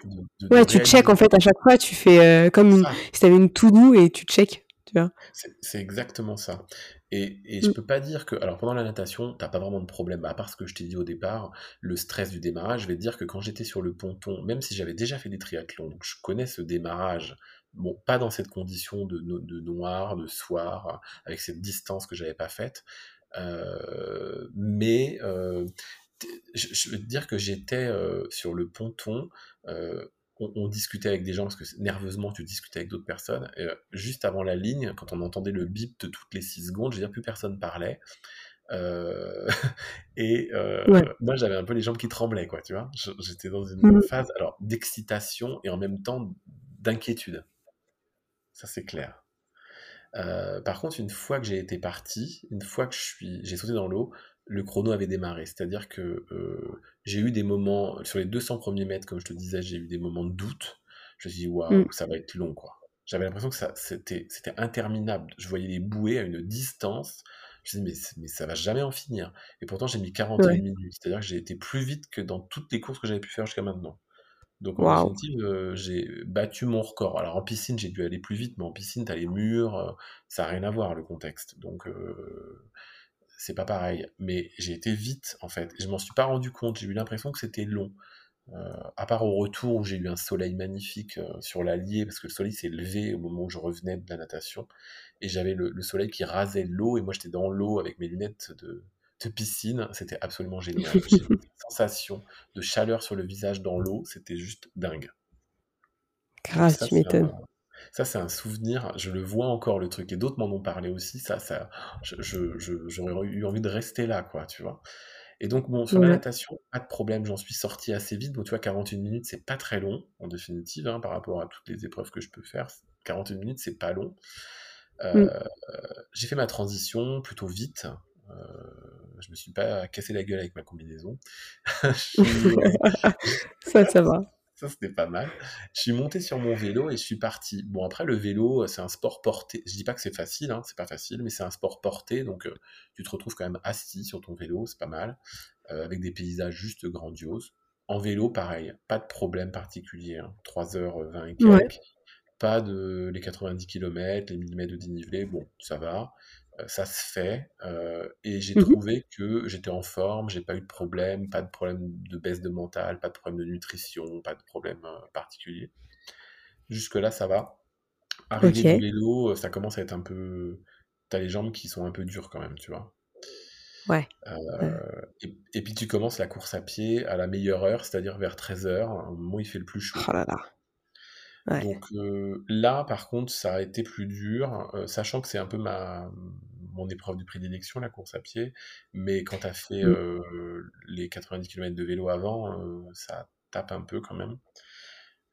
ouais, tu check en fait à chaque fois, tu fais euh, comme si tu avais une to-do et tu check, tu vois. C'est exactement ça. Et, et je mmh. peux pas dire que. Alors, pendant la natation, t'as pas vraiment de problème. À part ce que je t'ai dit au départ, le stress du démarrage, je vais te dire que quand j'étais sur le ponton, même si j'avais déjà fait des triathlons, donc je connais ce démarrage bon, pas dans cette condition de, de noir, de soir, avec cette distance que j'avais pas faite, euh, mais euh, je, veux te dire que j'étais euh, sur le ponton, on, discutait avec des gens parce que nerveusement tu discutais avec d'autres personnes. Et, juste avant la ligne, quand on entendait le bip de toutes les 6 secondes, je veux dire, plus personne parlait. et moi j'avais un peu les jambes qui tremblaient quoi tu vois j'étais dans une mmh. phase alors d'excitation et en même temps d'inquiétude ça c'est clair. Euh, par contre, une fois que j'ai été parti, une fois que je suis, j'ai sauté dans l'eau, le chrono avait démarré. C'est-à-dire que euh, j'ai eu des moments, sur les 200 premiers mètres, comme je te disais, j'ai eu des moments de doute. Je me suis dit, waouh, mm. ça va être long, quoi. J'avais l'impression que ça, c'était, interminable. Je voyais les bouées à une distance. Je me suis dit, mais, mais ça va jamais en finir. Et pourtant, j'ai mis 41 minutes. C'est-à-dire que j'ai été plus vite que dans toutes les courses que j'avais pu faire jusqu'à maintenant. Donc en définitive, euh, j'ai battu mon record. Alors en piscine, j'ai dû aller plus vite, mais en piscine, tu as les murs, euh, ça n'a rien à voir le contexte. Donc euh, c'est pas pareil. Mais j'ai été vite en fait. Je m'en suis pas rendu compte. J'ai eu l'impression que c'était long. à part au retour où j'ai eu un soleil magnifique sur l'Allier, parce que le soleil s'est levé au moment où je revenais de la natation, et j'avais le, le soleil qui rasait l'eau, et moi j'étais dans l'eau avec mes lunettes de, de piscine, c'était absolument génial. J'ai une sensation de chaleur sur le visage dans l'eau, c'était juste dingue. Grâce, tu m'étonnes. Ça, c'est un souvenir, je le vois encore le truc, et d'autres m'en ont parlé aussi, ça, ça j'aurais eu envie de rester là, quoi, tu vois. Et donc, bon, sur la natation, pas de problème, j'en suis sorti assez vite. Bon, tu vois, 41 minutes, c'est pas très long, en définitive, hein, par rapport à toutes les épreuves que je peux faire. 41 minutes, c'est pas long. Euh, mm. J'ai fait ma transition plutôt vite. Euh, je me suis pas cassé la gueule avec ma combinaison. ça, ça va. Ça, c'était pas mal. Je suis monté sur mon vélo et je suis parti. Bon, après, le vélo, c'est un sport porté. Je dis pas que c'est facile, hein, c'est pas facile, mais c'est un sport porté. Donc, euh, tu te retrouves quand même assis sur ton vélo, c'est pas mal. Euh, avec des paysages juste grandioses. En vélo, pareil, pas de problème particulier. 3h20 hein. et quelques. Pas de les 90 km, les millimètres de dénivelé, bon, ça va. Euh, ça se fait. Euh, et j'ai mmh trouvé que j'étais en forme, j'ai pas eu de problème, pas de problème de baisse de mental, pas de problème de nutrition, pas de problème euh, particulier. Jusque-là, ça va. Arriver du vélo, ça commence à être un peu. T'as les jambes qui sont un peu dures quand même, tu vois. Ouais. et, puis tu commences la course à pied à la meilleure heure, c'est-à-dire vers 13h, au moment où il fait le plus chaud. Oh là là. Donc là, par contre, ça a été plus dur, sachant que c'est un peu ma mon épreuve de prédilection, la course à pied. Mais quand tu as fait mmh. les 90 km de vélo avant, ça tape un peu quand même.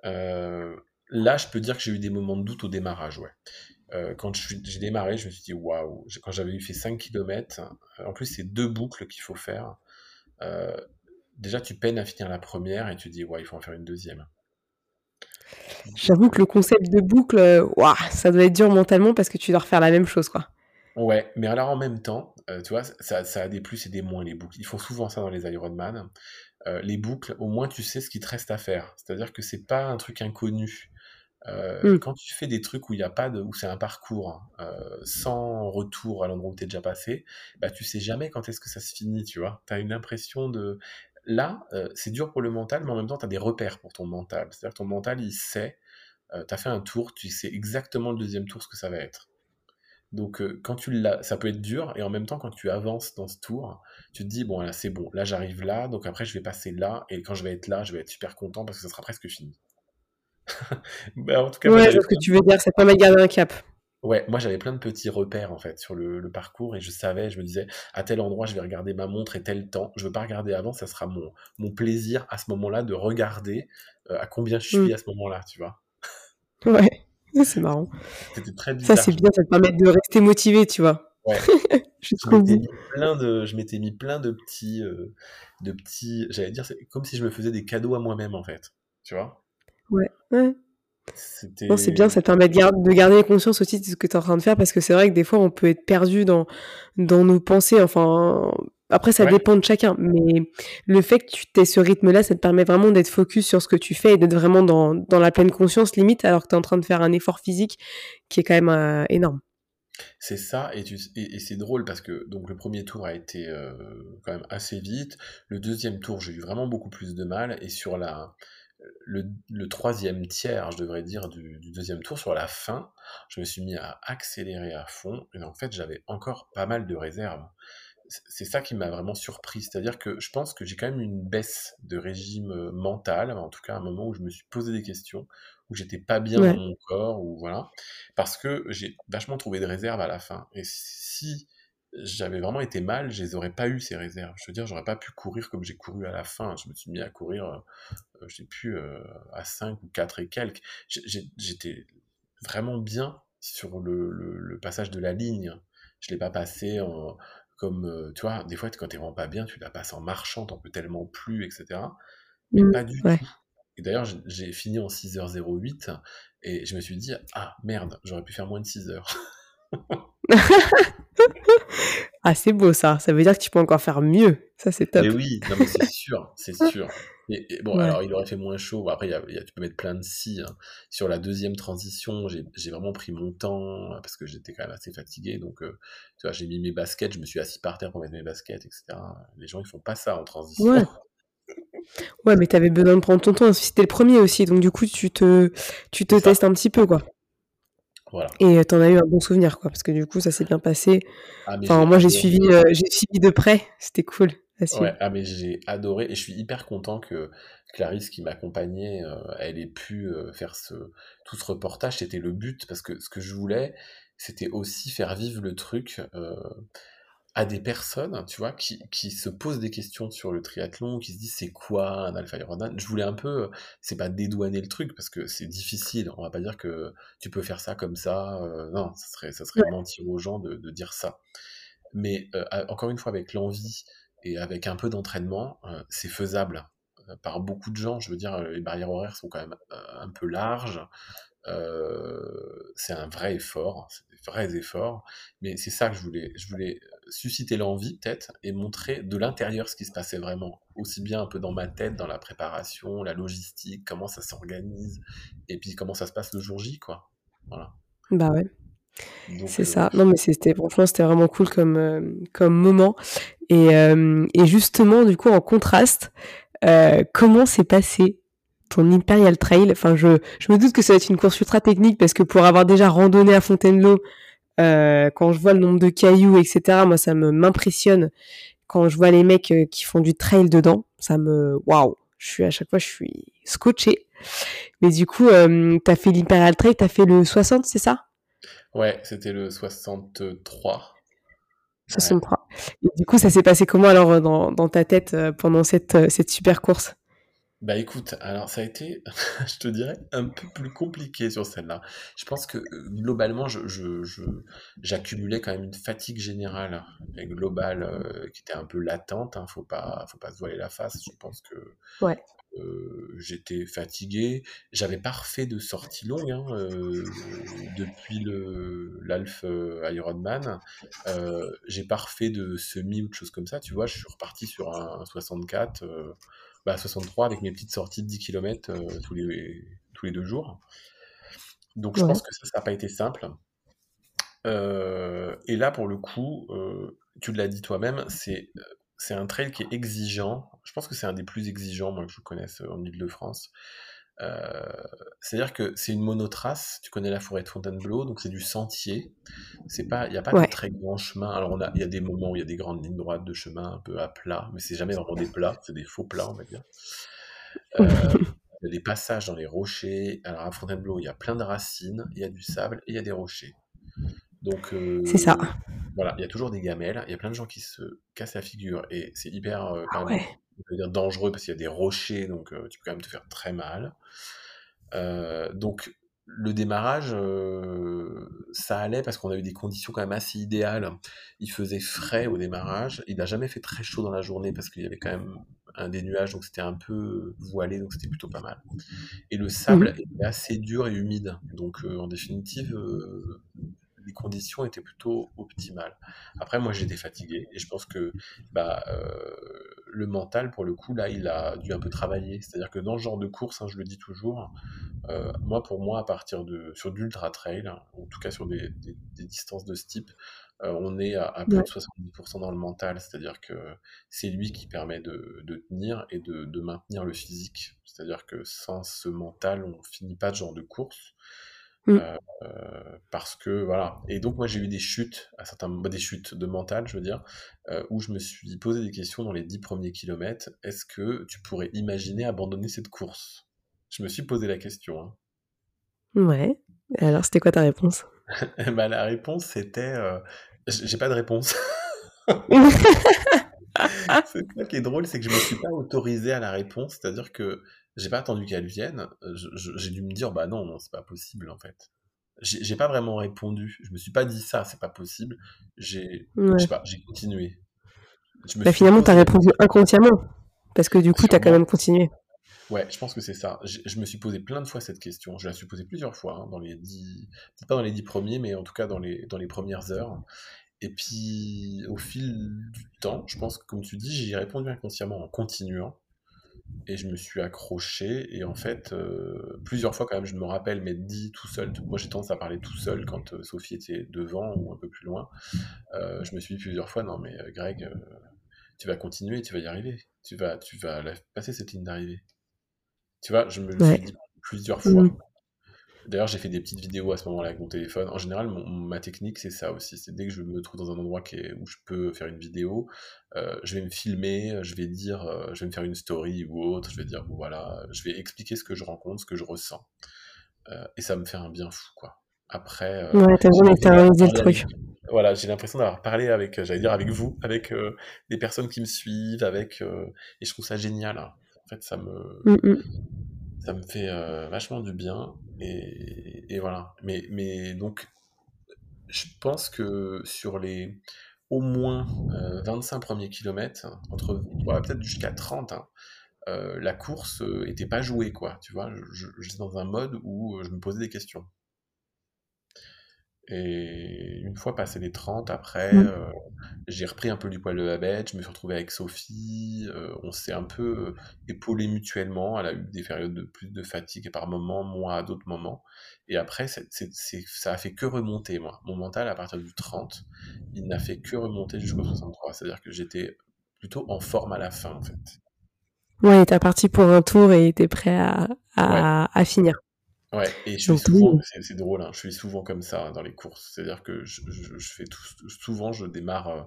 là, je peux dire que j'ai eu des moments de doute au démarrage, ouais. quand j'ai démarré, je me suis dit waouh, quand j'avais fait 5 km, en plus c'est deux boucles qu'il faut faire. déjà, tu peines à finir la première et tu dis ouais, il faut en faire une deuxième. J'avoue que le concept de boucle, euh, ça doit être dur mentalement parce que tu dois refaire la même chose, quoi. Ouais, mais alors en même temps, euh, tu vois, ça, a des plus et des moins, les boucles. Ils font souvent ça dans les Ironman. Euh, les boucles, au moins tu sais ce qu'il te reste à faire. C'est-à-dire que c'est pas un truc inconnu. Hmm. Quand tu fais des trucs où il y a pas de, où c'est un parcours sans retour à l'endroit où tu es déjà passé, bah tu sais jamais quand est-ce que ça se finit, tu vois. Tu as une impression de, Là, euh, c'est dur pour le mental, mais en même temps, tu as des repères pour ton mental. C'est-à-dire que ton mental, il sait, euh, tu as fait un tour, tu sais exactement le deuxième tour ce que ça va être. Donc euh, quand tu l'as, ça peut être dur et en même temps quand tu avances dans ce tour, tu te dis bon là c'est bon, là j'arrive là, donc après je vais passer là et quand je vais être là, je vais être super content parce que ça sera presque fini. bah, en tout cas, ouais, ce que tu veux dire, ça permet de garder un cap. Ouais, moi j'avais plein de petits repères en fait sur le, parcours et je savais, je me disais à tel endroit je vais regarder ma montre et tel temps. Je veux pas regarder avant, ça sera mon, mon plaisir à ce moment-là de regarder euh, à combien je suis mmh. à ce moment-là, tu vois. Ouais, c'est marrant. C'était très bizarre. Ça c'est bien, ça te permet de rester motivé, tu vois. Ouais. je, m'étais mis plein de, je m'étais mis plein de petits, euh, de petits, j'allais dire, c'est comme si je me faisais des cadeaux à moi-même en fait, tu vois. Ouais, ouais. Non, c'est bien, ça te permet de, garder conscience aussi de ce que tu es en train de faire parce que c'est vrai que des fois on peut être perdu dans, dans nos pensées. Enfin, après ça dépend de chacun, mais le fait que tu aies ce rythme-là, ça te permet vraiment d'être focus sur ce que tu fais et d'être vraiment dans, dans, la pleine conscience limite alors que tu es en train de faire un effort physique qui est quand même euh, énorme. C'est ça, et, et, c'est drôle parce que donc le premier tour a été euh, quand même assez vite. Le deuxième tour, j'ai eu vraiment beaucoup plus de mal, et sur la, le, troisième tiers, je devrais dire, du, deuxième tour, sur la fin, je me suis mis à accélérer à fond, et en fait, j'avais encore pas mal de réserves. C'est ça qui m'a vraiment surpris, c'est-à-dire que je pense que j'ai quand même une baisse de régime euh, mental, en tout cas un moment où je me suis posé des questions, où j'étais pas bien dans mon corps, ou voilà, parce que j'ai vachement trouvé de réserves à la fin. Et si j'avais vraiment été mal, je les aurais pas eu ces réserves. Je veux dire, j'aurais pas pu courir comme j'ai couru à la fin. Je me suis mis à courir, euh, euh, je sais plus, euh, à 5 ou 4 et quelques. J'étais vraiment bien sur le, le, passage de la ligne. Je l'ai pas passé en, comme, tu vois, des fois, quand t'es vraiment pas bien, tu la passes en marchant, t'en peux tellement plus, etc. Mais mmh, pas du tout. Et d'ailleurs, j'ai fini en 6h08 et je me suis dit, ah merde, j'aurais pu faire moins de 6 heures. ah, c'est beau ça. Ça veut dire que tu peux encore faire mieux. Ça, c'est top. Mais oui, c'est sûr, c'est sûr. Et, bon, alors il aurait fait moins chaud. Après, tu peux mettre plein de si. Hein. Sur la deuxième transition, j'ai vraiment pris mon temps parce que j'étais quand même assez fatigué. Donc, euh, tu vois, j'ai mis mes baskets, je me suis assis par terre pour mettre mes baskets, etc. Les gens, ils font pas ça en transition. Ouais. Ouais, mais t'avais besoin de prendre ton temps. C'était le premier aussi, donc du coup, tu te, tu te testes un petit peu, quoi. Et t'en as eu un bon souvenir, quoi, parce que du coup, ça s'est bien passé. Ah, enfin, moi, j'ai suivi, euh, j'ai suivi de près. C'était cool. Ouais, ah, mais j'ai adoré et je suis hyper content que Clarisse, qui m'accompagnait, euh, elle ait pu euh, faire ce, tout ce reportage. C'était le but parce que ce que je voulais, c'était aussi faire vivre le truc à des personnes, tu vois, qui, qui, se posent des questions sur le triathlon, qui se disent c'est quoi un Alpha Ironman? Je voulais un peu, c'est pas dédouaner le truc parce que c'est difficile. On va pas dire que tu peux faire ça comme ça. Euh, non, ça serait, ça serait mentir aux gens de, de dire ça. Mais euh, encore une fois, avec l'envie et avec un peu d'entraînement, euh, c'est faisable par beaucoup de gens. Je veux dire, les barrières horaires sont quand même un peu larges. c'est un vrai effort, c'est des vrais efforts, mais c'est ça que je voulais. Je voulais susciter l'envie peut-être et montrer de l'intérieur ce qui se passait vraiment, aussi bien un peu dans ma tête, dans la préparation, la logistique, comment ça s'organise, et puis comment ça se passe le jour J, quoi. Voilà. Bah ouais. C'est ça. Non, mais c'était franchement, c'était vraiment cool comme, comme moment. Et, et, justement, du coup, en contraste, comment s'est passé ton Imperial Trail? Enfin, je, je me doute que ça va être une course ultra technique parce que pour avoir déjà randonné à Fontainebleau, euh, quand je vois le nombre de cailloux, etc., moi, ça me m'impressionne. Quand je vois les mecs euh, qui font du trail dedans, ça me, waouh, je suis à chaque fois, je suis scotché. Mais du coup, euh, t'as fait l'Imperial Trail, t'as fait le 60, c'est ça? Ouais, c'était le 63. 63. Et du coup, ça s'est passé comment alors dans, dans ta tête pendant cette, cette super course? Bah écoute, alors ça a été, je te dirais, un peu plus compliqué sur celle-là. Je pense que euh, globalement, je, je, j'accumulais quand même une fatigue générale et globale euh, qui était un peu latente. Hein, faut pas, faut pas se voiler la face. Je pense que ouais. Euh, j'étais fatigué. J'avais pas refait de sortie longue hein, euh, depuis le l'Alf Ironman. j'ai pas refait de semi ou de choses comme ça. Tu vois, je suis reparti sur un 64 bah, 63 avec mes petites sorties de 10 km euh, tous, les, tous les deux jours. Donc je pense que ça, ça n'a pas été simple. Euh, et là, pour le coup, euh, tu l'as dit toi-même, c'est c'est un trail qui est exigeant. Je pense que c'est un des plus exigeants, moi, que je connaisse en Ile-de-France. C'est-à-dire que c'est une monotrace, tu connais la forêt de Fontainebleau, donc c'est du sentier. C'est pas, il n'y a pas Ouais. de très grands chemins. Alors a, il y a des moments où il y a des grandes lignes droites de chemin un peu à plat, mais c'est jamais vraiment des plats, c'est des faux plats, on va dire. Euh, il y a des passages dans les rochers. Alors à Fontainebleau, il y a plein de racines, il y a du sable et il y a des rochers. Donc C'est ça. Voilà, il y a toujours des gamelles, il y a plein de gens qui se cassent la figure et c'est hyper euh, Ah ouais. dire dangereux parce qu'il y a des rochers, donc euh, tu peux quand même te faire très mal. Euh, donc le démarrage, euh, ça allait parce qu'on a eu des conditions quand même assez idéales. Il faisait frais au démarrage, il n'a jamais fait très chaud dans la journée parce qu'il y avait quand même un des nuages, donc c'était un peu voilé, donc c'était plutôt pas mal. Et le sable Mhm. était assez dur et humide, donc en définitive, les conditions étaient plutôt optimales. Après, moi j'étais fatigué et je pense que bah, euh, le mental, pour le coup, là, il a dû un peu travailler. C'est-à-dire que dans ce genre de course, hein, je le dis toujours, euh, moi, pour moi, à partir de sur d'ultra trail, hein, en tout cas sur des, des- des distances de ce type, euh, on est à, à plus Ouais. de 70% dans le mental, c'est-à-dire que c'est lui qui permet de, de tenir et de, de maintenir le physique. C'est-à-dire que sans ce mental, on finit pas ce genre de course. Mm. Euh, parce que voilà. Et donc moi j'ai eu des chutes, à certains bah, des chutes de mental, je veux dire, euh, où je me suis posé des questions dans les dix premiers kilomètres. Est-ce que tu pourrais imaginer abandonner cette course? Je me suis posé la question. hein. Ouais. Alors, c'était quoi ta réponse? Ben, la réponse c'était, euh, j'ai pas de réponse. C'est ça qui est drôle, c'est que je me suis pas autorisé à la réponse, c'est-à-dire que j'ai pas attendu qu'elle vienne. je- J'ai dû me dire bah non, non, c'est pas possible en fait. J'ai j'ai pas vraiment répondu. Je me suis pas dit ça, c'est pas possible. J'ai, je Ouais. sais pas, j'ai continué. Je me Bah, finalement, t'as répondu inconsciemment. Parce que du coup, t'as quand même continué. Ouais, je pense que c'est ça. Je, je me suis posé plein de fois cette question. Je la suis posée plusieurs fois, hein, dans les dix, peut-être pas dans les dix premiers, mais en tout cas dans les, dans les premières heures. Et puis, au fil du temps, je pense que, comme tu dis, j'y ai répondu inconsciemment en continuant. Et je me suis accroché. Et en fait, euh, plusieurs fois quand même, je me rappelle m'être dit tout seul. Moi, j'ai tendance à parler tout seul quand euh, Sophie était devant ou un peu plus loin. Euh, je me suis dit plusieurs fois, non mais Greg, tu vas continuer, tu vas y arriver. Tu vas, tu vas la- passer cette ligne d'arrivée. Tu vois, je me Ouais. suis dit plusieurs fois. Mhm. D'ailleurs, j'ai fait des petites vidéos à ce moment-là avec mon téléphone. En général, mon- ma technique, c'est ça aussi. C'est dès que je me trouve dans un endroit qui est- où je peux faire une vidéo, euh, je vais me filmer, je vais dire, euh, je vais me faire une story ou autre, je vais dire, bon voilà, je vais expliquer ce que je rencontre, ce que je ressens. Euh, et ça me fait un bien fou, quoi. Après, Ouais, t'as le truc. avec, voilà, j'ai l'impression d'avoir parlé avec, j'allais dire avec vous, avec des personnes qui me suivent, avec, et je trouve ça génial. hein. En fait, ça me, Mm, mm. ça me fait vachement du bien et, voilà. Mais, donc, je pense que sur les au moins euh, 25 premiers kilomètres, entre peut-être jusqu'à 30, hein, euh, la course euh, était pas jouée, quoi. Tu vois, j'étais dans un mode où euh, je me posais des questions. Et une fois passé les 30, après, Mm. euh, j'ai repris un peu du poil de la bête, je me suis retrouvé avec Sophie, euh, on s'est un peu euh, épaulés mutuellement, elle a eu des périodes de plus de fatigue et par moments, moi à d'autres moments. Et après, c'est, c'est- c'est- ça a fait que remonter, moi. Mon mental, à partir du 30, il n'a fait que remonter jusqu'au 63. C'est-à-dire que j'étais plutôt en forme à la fin, en fait. Ouais, t'es parti pour un tour et t'es prêt à, Ouais. à, à finir. Ouais, et je suis Donc souvent, oui. c'est drôle, hein, je suis souvent comme ça hein, dans les courses. C'est-à-dire que je, je- je fais tout, souvent, je démarre euh,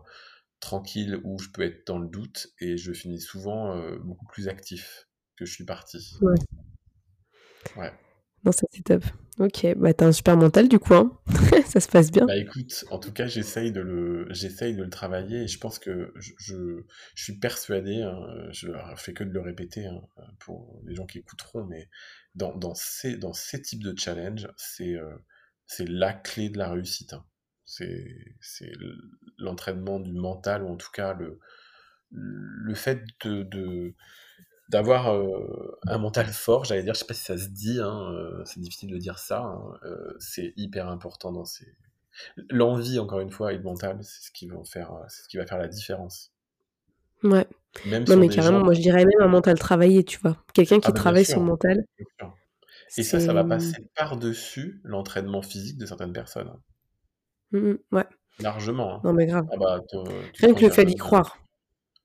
tranquille où je peux être dans le doute et je finis souvent euh, beaucoup plus actif que je suis parti. Ouais. Ouais. Non, ça c'est top. Ok, bah t'as un super mental du coup, hein. ça se passe bien. Bah écoute, en tout cas, j'essaye de le, j'essaye de le travailler et je pense que je, je, je suis persuadé, hein, je fais que de le répéter hein, pour les gens qui écouteront, mais dans, ces, dans ces types de challenges, c'est euh, c'est la clé de la réussite. hein. C'est l'entraînement du mental ou en tout cas le, le fait de, d'avoir euh, un mental fort, j'allais dire, je sais pas si ça se dit, hein, euh, c'est difficile de dire ça, hein, c'est hyper important dans ces... L'envie, encore une fois, et le mental, c'est ce ce qui va faire la différence. Ouais. Même Non, mais carrément, gens... moi je dirais même un mental travaillé, tu vois. Quelqu'un qui Ah bah travaille son mental. Et ça, ça va passer par-dessus l'entraînement physique de certaines personnes. hein. Mm, mm, ouais, Largement. hein. non mais grave. Ah bah, te- Rien que le fait d'y croire.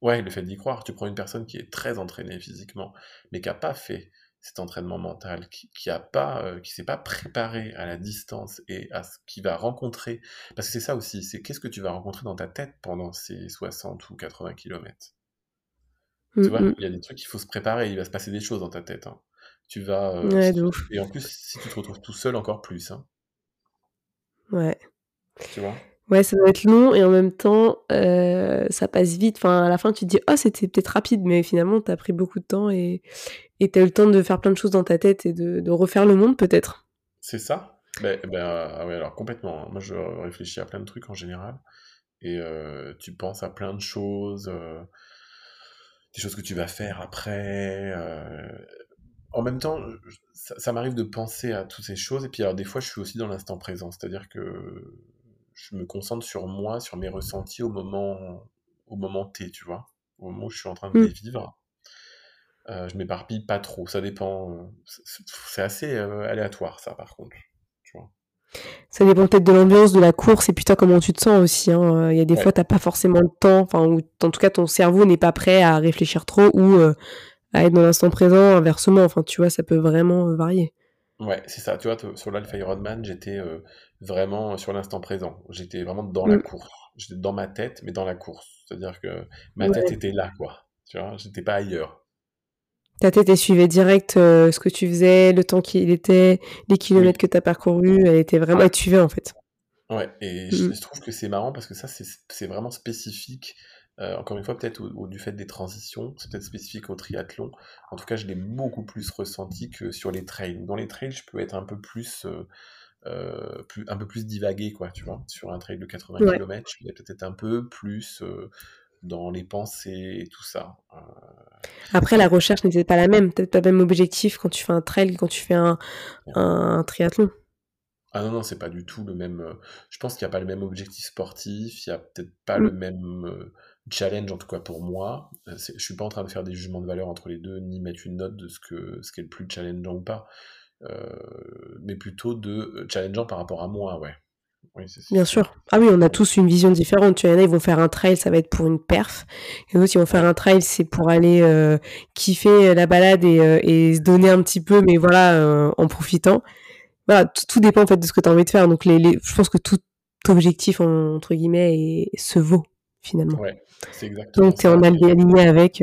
Ouais, le fait d'y croire. Tu prends une personne qui est très entraînée physiquement, mais qui n'a pas fait cet entraînement mental, qui, qui a pas, euh, qui s'est pas préparé à la distance et à ce qu'il va rencontrer, parce que c'est ça aussi, c'est qu'est-ce que tu vas rencontrer dans ta tête pendant ces 60 ou 80 km. Tu vois, Mm, il y a des trucs qu'il faut se préparer, il va se passer des choses dans ta tête. hein. Tu vas, euh, Ouais, si de tu- ouf. et en plus, si tu te retrouves tout seul, encore plus, hein, Ouais. tu vois? Ouais, ça doit être long et en même temps, euh, ça passe vite. Enfin, à la fin, tu te dis, oh, c'était peut-être rapide, mais finalement, t'as pris beaucoup de temps et et t'as eu le temps de faire plein de choses dans ta tête et de, de refaire le monde, peut-être. C'est ça? Ben, ben, ah ouais, alors complètement. hein. Moi, je réfléchis à plein de trucs en général, et euh, tu penses à plein de choses, euh, des choses que tu vas faire après. euh. En même temps, ça, ça m'arrive de penser à toutes ces choses, et puis alors des fois, je suis aussi dans l'instant présent, c'est-à-dire que je me concentre sur moi, sur mes ressentis au moment, au moment T, tu vois, au moment où je suis en train de Mm. les vivre. Euh, je m'éparpille pas trop, ça dépend. euh, c'est c'est assez euh, aléatoire, ça, par contre. Ça dépend peut-être de l'ambiance, de la course et puis toi, comment tu te sens aussi. hein. Il y a des Ouais. fois, t'as pas forcément le temps, enfin, ou en tout cas, ton cerveau n'est pas prêt à réfléchir trop ou euh, à être dans l'instant présent, inversement. Enfin, tu vois, ça peut vraiment euh, varier. Ouais, c'est ça. Tu vois, sur l'Alpha Ironman, j'étais euh, vraiment sur l'instant présent. J'étais vraiment dans la Mm. course. J'étais dans ma tête, mais dans la course. C'est-à-dire que ma tête était là, quoi. Tu vois, j'étais pas ailleurs. Ta tête, elle suivait direct euh, ce que tu faisais, le temps qu'il était, les Oui. kilomètres que t'as parcourus. Elle était vraiment, Ouais. elle te suivait en fait. Ouais, et je, Mm. je trouve que c'est marrant parce que ça, c'est vraiment spécifique. euh, encore une fois, peut-être au, au- du fait des transitions, c'est peut-être spécifique au triathlon. En tout cas, je l'ai beaucoup plus ressenti que sur les trails. Dans les trails, je peux être un peu plus, euh, plus un peu plus divagué, quoi, tu vois. Sur un trail de 80 Ouais. km, je vais peut-être un peu plus dans les pensées et tout ça. Euh, Après, la recherche n'était pas la même. Peut-être pas le même objectif quand tu fais un trail quand tu fais un, triathlon. Ah non, non, c'est pas du tout le même. euh, je pense qu'il n'y a pas le même objectif sportif, il n'y a peut-être pas le Mm. même euh, challenge, en tout cas pour moi. Je suis pas en train de faire des jugements de valeur entre les deux, ni mettre une note de ce que ce qui est le plus challengeant ou pas, euh, mais plutôt de challengeant par rapport à moi, ouais. Oui, c'est Bien sûr. Ah oui, on a tous une vision différente. Tu vois, il y en a, ils vont faire un trail, ça va être pour une perf. Et d'autres, ils vont faire un trail, c'est pour aller euh, kiffer la balade et, euh, et se donner un petit peu, mais voilà, euh, en profitant. Voilà, tout, dépend en fait de ce que tu as envie de faire. Donc, les, les- je pense que tout objectif, en- entre guillemets, est- se vaut finalement. Ouais, c'est exactement Donc, tu es en aligné avec.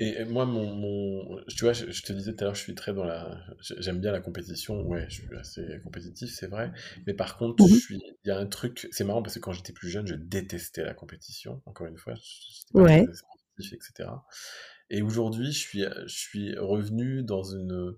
Et moi, mon, mon- tu vois, je, je te disais tout à l'heure, je suis très dans la, j'aime bien la compétition. Ouais, je suis assez compétitif, c'est vrai. Mais par contre, je Mhm. suis, il y a un truc, c'est marrant parce que quand j'étais plus jeune, je détestais la compétition. Encore une fois, je Ouais. sportif, etc. Et aujourd'hui, je suis, je suis revenu dans une,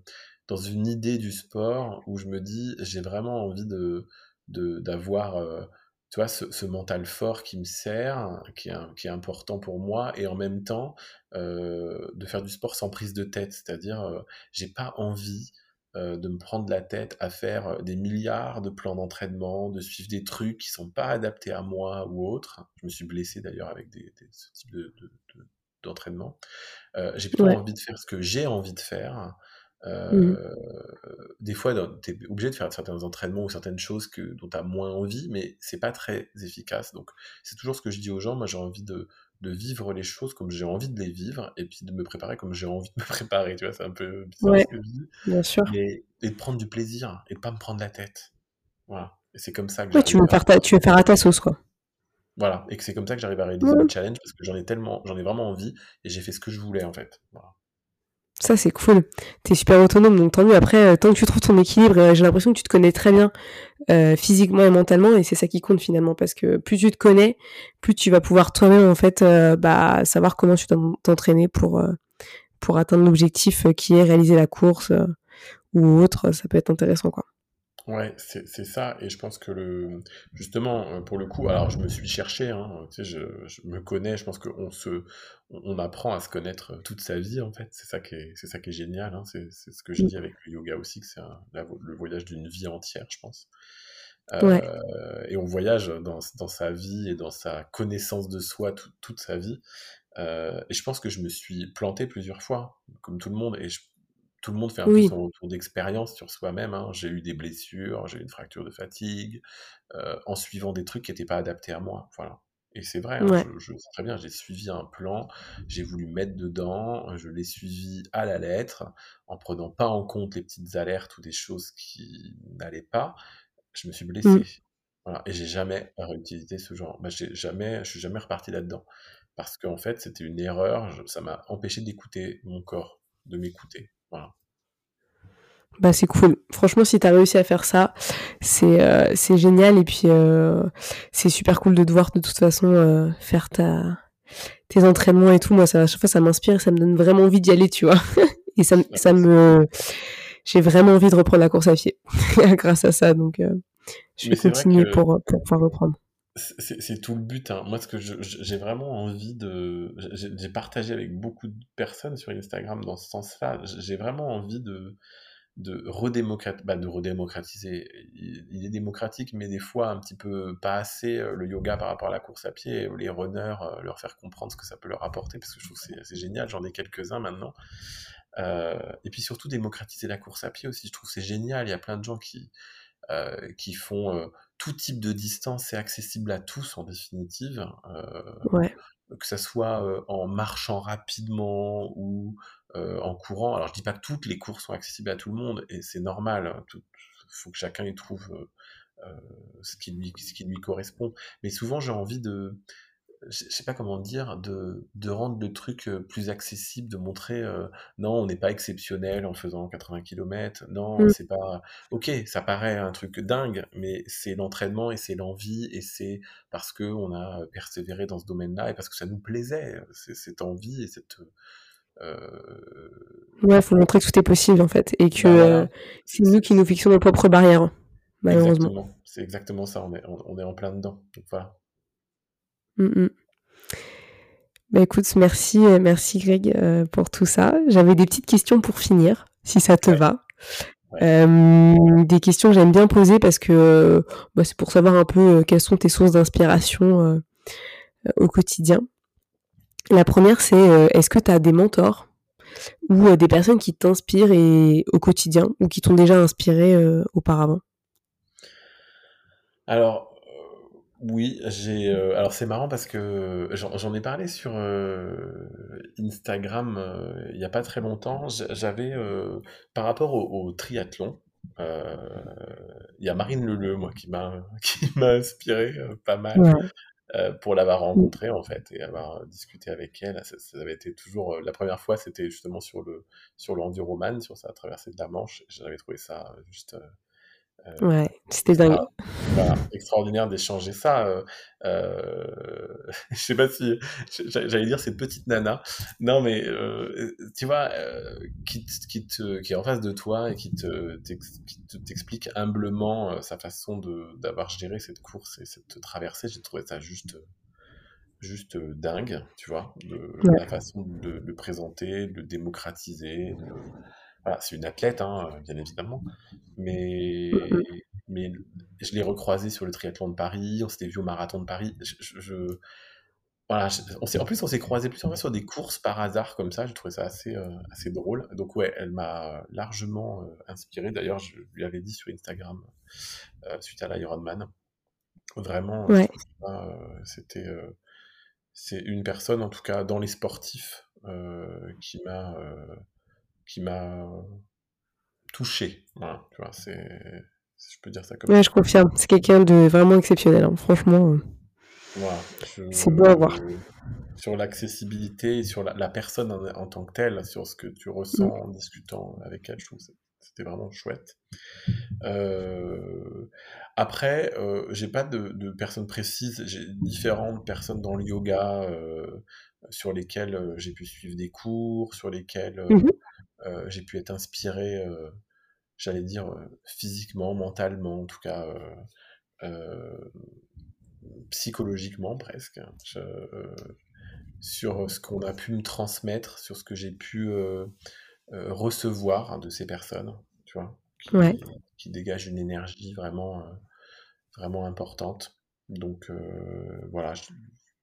dans une idée du sport où je me dis, j'ai vraiment envie de, de, d'avoir, euh, tu vois, ce, ce mental fort qui me sert, qui est, un- qui est important pour moi, et en même temps, euh, de faire du sport sans prise de tête. C'est-à-dire, euh, j'ai pas envie euh, de me prendre la tête à faire des milliards de plans d'entraînement, de suivre des trucs qui sont pas adaptés à moi ou autres. Je me suis blessé d'ailleurs avec des, des- ce type de, de- de- d'entraînement. Euh, j'ai plutôt Ouais. envie de faire ce que j'ai envie de faire. Euh, Mhm. des fois, tu es obligé de faire certains entraînements ou certaines choses que, dont tu as moins envie, mais c'est pas très efficace. Donc, c'est toujours ce que je dis aux gens. Moi, j'ai envie de, de vivre les choses comme j'ai envie de les vivre et puis de me préparer comme j'ai envie de me préparer. Tu vois, c'est un peu bizarre Ouais, ce que je dis. bien sûr. Et de prendre du plaisir et de pas me prendre la tête. Voilà. Et c'est comme ça que Ouais, tu veux faire, ta- tu veux faire à ta sauce, quoi. Voilà. Et que c'est comme ça que j'arrive à réaliser Ouais. mes challenges parce que j'en ai tellement, j'en ai vraiment envie et j'ai fait ce que je voulais en fait. Voilà. Ça, c'est cool. T'es super autonome, donc tant mieux. Après, euh, tant que tu trouves ton équilibre, euh, j'ai l'impression que tu te connais très bien euh, physiquement et mentalement, et c'est ça qui compte finalement, parce que plus tu te connais, plus tu vas pouvoir toi-même, en fait, bah, savoir comment tu t'entraîner pour, pour atteindre l'objectif qui est réaliser la course ou autre. Ça peut être intéressant, quoi. Ouais, c'est c'est ça, et je pense que le justement euh, pour le coup, alors je me suis cherché, hein, tu sais, je, je me connais, je pense qu'on se on on apprend à se connaître toute sa vie en fait, c'est ça qui est c'est ça qui est génial, hein, c'est c'est ce que je Mm. dis avec le yoga aussi, que c'est un- la vo- le voyage d'une vie entière, je pense. Ouais. Euh, et on voyage dans, dans sa vie et dans sa connaissance de soi tout- toute sa vie. Euh, et je pense que je me suis planté plusieurs fois, comme tout le monde, et je- tout le monde fait un peu son retour d'expérience sur soi-même. hein. J'ai eu des blessures, j'ai eu une fracture de fatigue, euh, en suivant des trucs qui n'étaient pas adaptés à moi. Voilà. Et c'est vrai, hein, je, sais très bien, j'ai suivi un plan, j'ai voulu mettre dedans, je l'ai suivi à la lettre, en prenant pas en compte les petites alertes ou des choses qui n'allaient pas. Je me suis blessé. Mmh. Voilà. Et j'ai jamais réutilisé ce genre. Bah, j'ai jamais, je suis jamais reparti là-dedans. Parce qu'en fait, c'était une erreur, ça m'a empêché d'écouter mon corps, de m'écouter. Voilà. Bah c'est cool. Franchement, si t'as réussi à faire ça, c'est euh, c'est génial et puis euh, c'est super cool de te voir de toute façon euh, faire ta tes entraînements et tout. Moi, ça à chaque fois ça m'inspire, ça me donne vraiment envie d'y aller, tu vois. et ça ça me j'ai vraiment envie de reprendre la course à pied grâce à ça. Donc je vais continuer pour pour pouvoir reprendre. C'est tout le but. Hein. Moi, ce que j'ai vraiment envie de. J'ai partagé avec beaucoup de personnes sur Instagram dans ce sens-là. J'ai vraiment envie de, de, bah, de redémocratiser. Il, est démocratique, mais des fois un petit peu pas assez euh, le yoga par rapport à la course à pied, les runners, euh, leur faire comprendre ce que ça peut leur apporter, parce que je trouve que c'est génial, j'en ai quelques-uns maintenant. Euh, et puis surtout démocratiser la course à pied aussi, je trouve c'est génial, il y a plein de gens qui, qui font tout type de distance, c'est accessible à tous en définitive. ouais que ça soit en marchant rapidement ou en courant. Alors je dis pas que toutes les courses sont accessibles à tout le monde et c'est normal. Il hein, faut que chacun y trouve ce, qui lui, ce qui lui correspond. Mais souvent j'ai envie de, je sais pas comment dire, de, de, rendre le truc plus accessible, de montrer non, on n'est pas exceptionnel en faisant 80 km, non, mmh. c'est pas. Ok, ça paraît un truc dingue, mais c'est l'entraînement et c'est l'envie et c'est parce que on a persévéré dans ce domaine-là et parce que ça nous plaisait, cette envie et cette. Ouais, faut montrer que tout est possible en fait et que bah, c'est nous qui nous fixons nos propres barrières, malheureusement. C'est exactement ça, on est, on est en plein dedans. Donc voilà. Mm, mm. Bah écoute, merci, euh, merci Greg euh, pour tout ça. J'avais des petites questions pour finir, si ça te va. Euh, des questions que j'aime bien poser parce que bah, c'est pour savoir un peu quelles sont tes sources d'inspiration au quotidien. La première, c'est est-ce que tu as des mentors ou des personnes qui t'inspirent et, au quotidien ou qui t'ont déjà inspiré auparavant? Alors, oui, j'ai. Euh, alors c'est marrant parce que j'en ai parlé sur euh, Instagram euh, il n'y a pas très longtemps. J'avais par rapport au, triathlon, il y a Marine Leleu, moi, qui m'a qui m'a inspiré pas mal pour l'avoir rencontrée en fait et avoir discuté avec elle. Ça, avait été toujours la première fois, c'était justement sur le sur l'enduroman, sur sa traversée de la Manche. J'avais trouvé ça juste euh, ouais, c'était dingue. extraordinaire d'échanger ça. Euh, euh, je sais pas si j'allais dire cette petite nana. Non, mais tu vois, qui, qui, te, qui est en face de toi et qui te t'explique humblement sa façon d'avoir géré cette course et cette traversée. J'ai trouvé ça juste juste dingue, tu vois, de, la façon de le présenter, de le démocratiser, de, c'est une athlète, hein, bien évidemment, mais, mais je l'ai recroisée sur le triathlon de Paris, on s'était vu au marathon de Paris. Je, voilà, on en plus, on s'est croisés plusieurs fois sur des courses par hasard comme ça. J'ai trouvé ça assez, euh, assez drôle. Donc, ouais, elle m'a largement euh, inspiré. D'ailleurs, je lui avais dit sur Instagram, euh, suite à l'Ironman, vraiment, c'était c'est une personne, en tout cas dans les sportifs, qui m'a qui m'a touché. Voilà, tu vois, c'est, je peux dire ça comme ouais, je confirme. C'est quelqu'un de vraiment exceptionnel, hein. franchement. c'est beau à voir. Sur l'accessibilité sur la, personne en, tant que telle, sur ce que tu ressens mm. en discutant avec elle, je trouve que c'était vraiment chouette. Euh, après, euh, j'ai pas de, personnes précises, j'ai différentes personnes dans le yoga euh, sur lesquelles euh, j'ai pu suivre des cours, sur lesquelles mm-hmm. Euh, j'ai pu être inspiré, euh, j'allais dire, euh, physiquement, mentalement, en tout cas, psychologiquement presque, sur ce qu'on a pu me transmettre, sur ce que j'ai pu recevoir hein, de ces personnes, tu vois, qui, dégagent une énergie vraiment, vraiment importante. Donc voilà,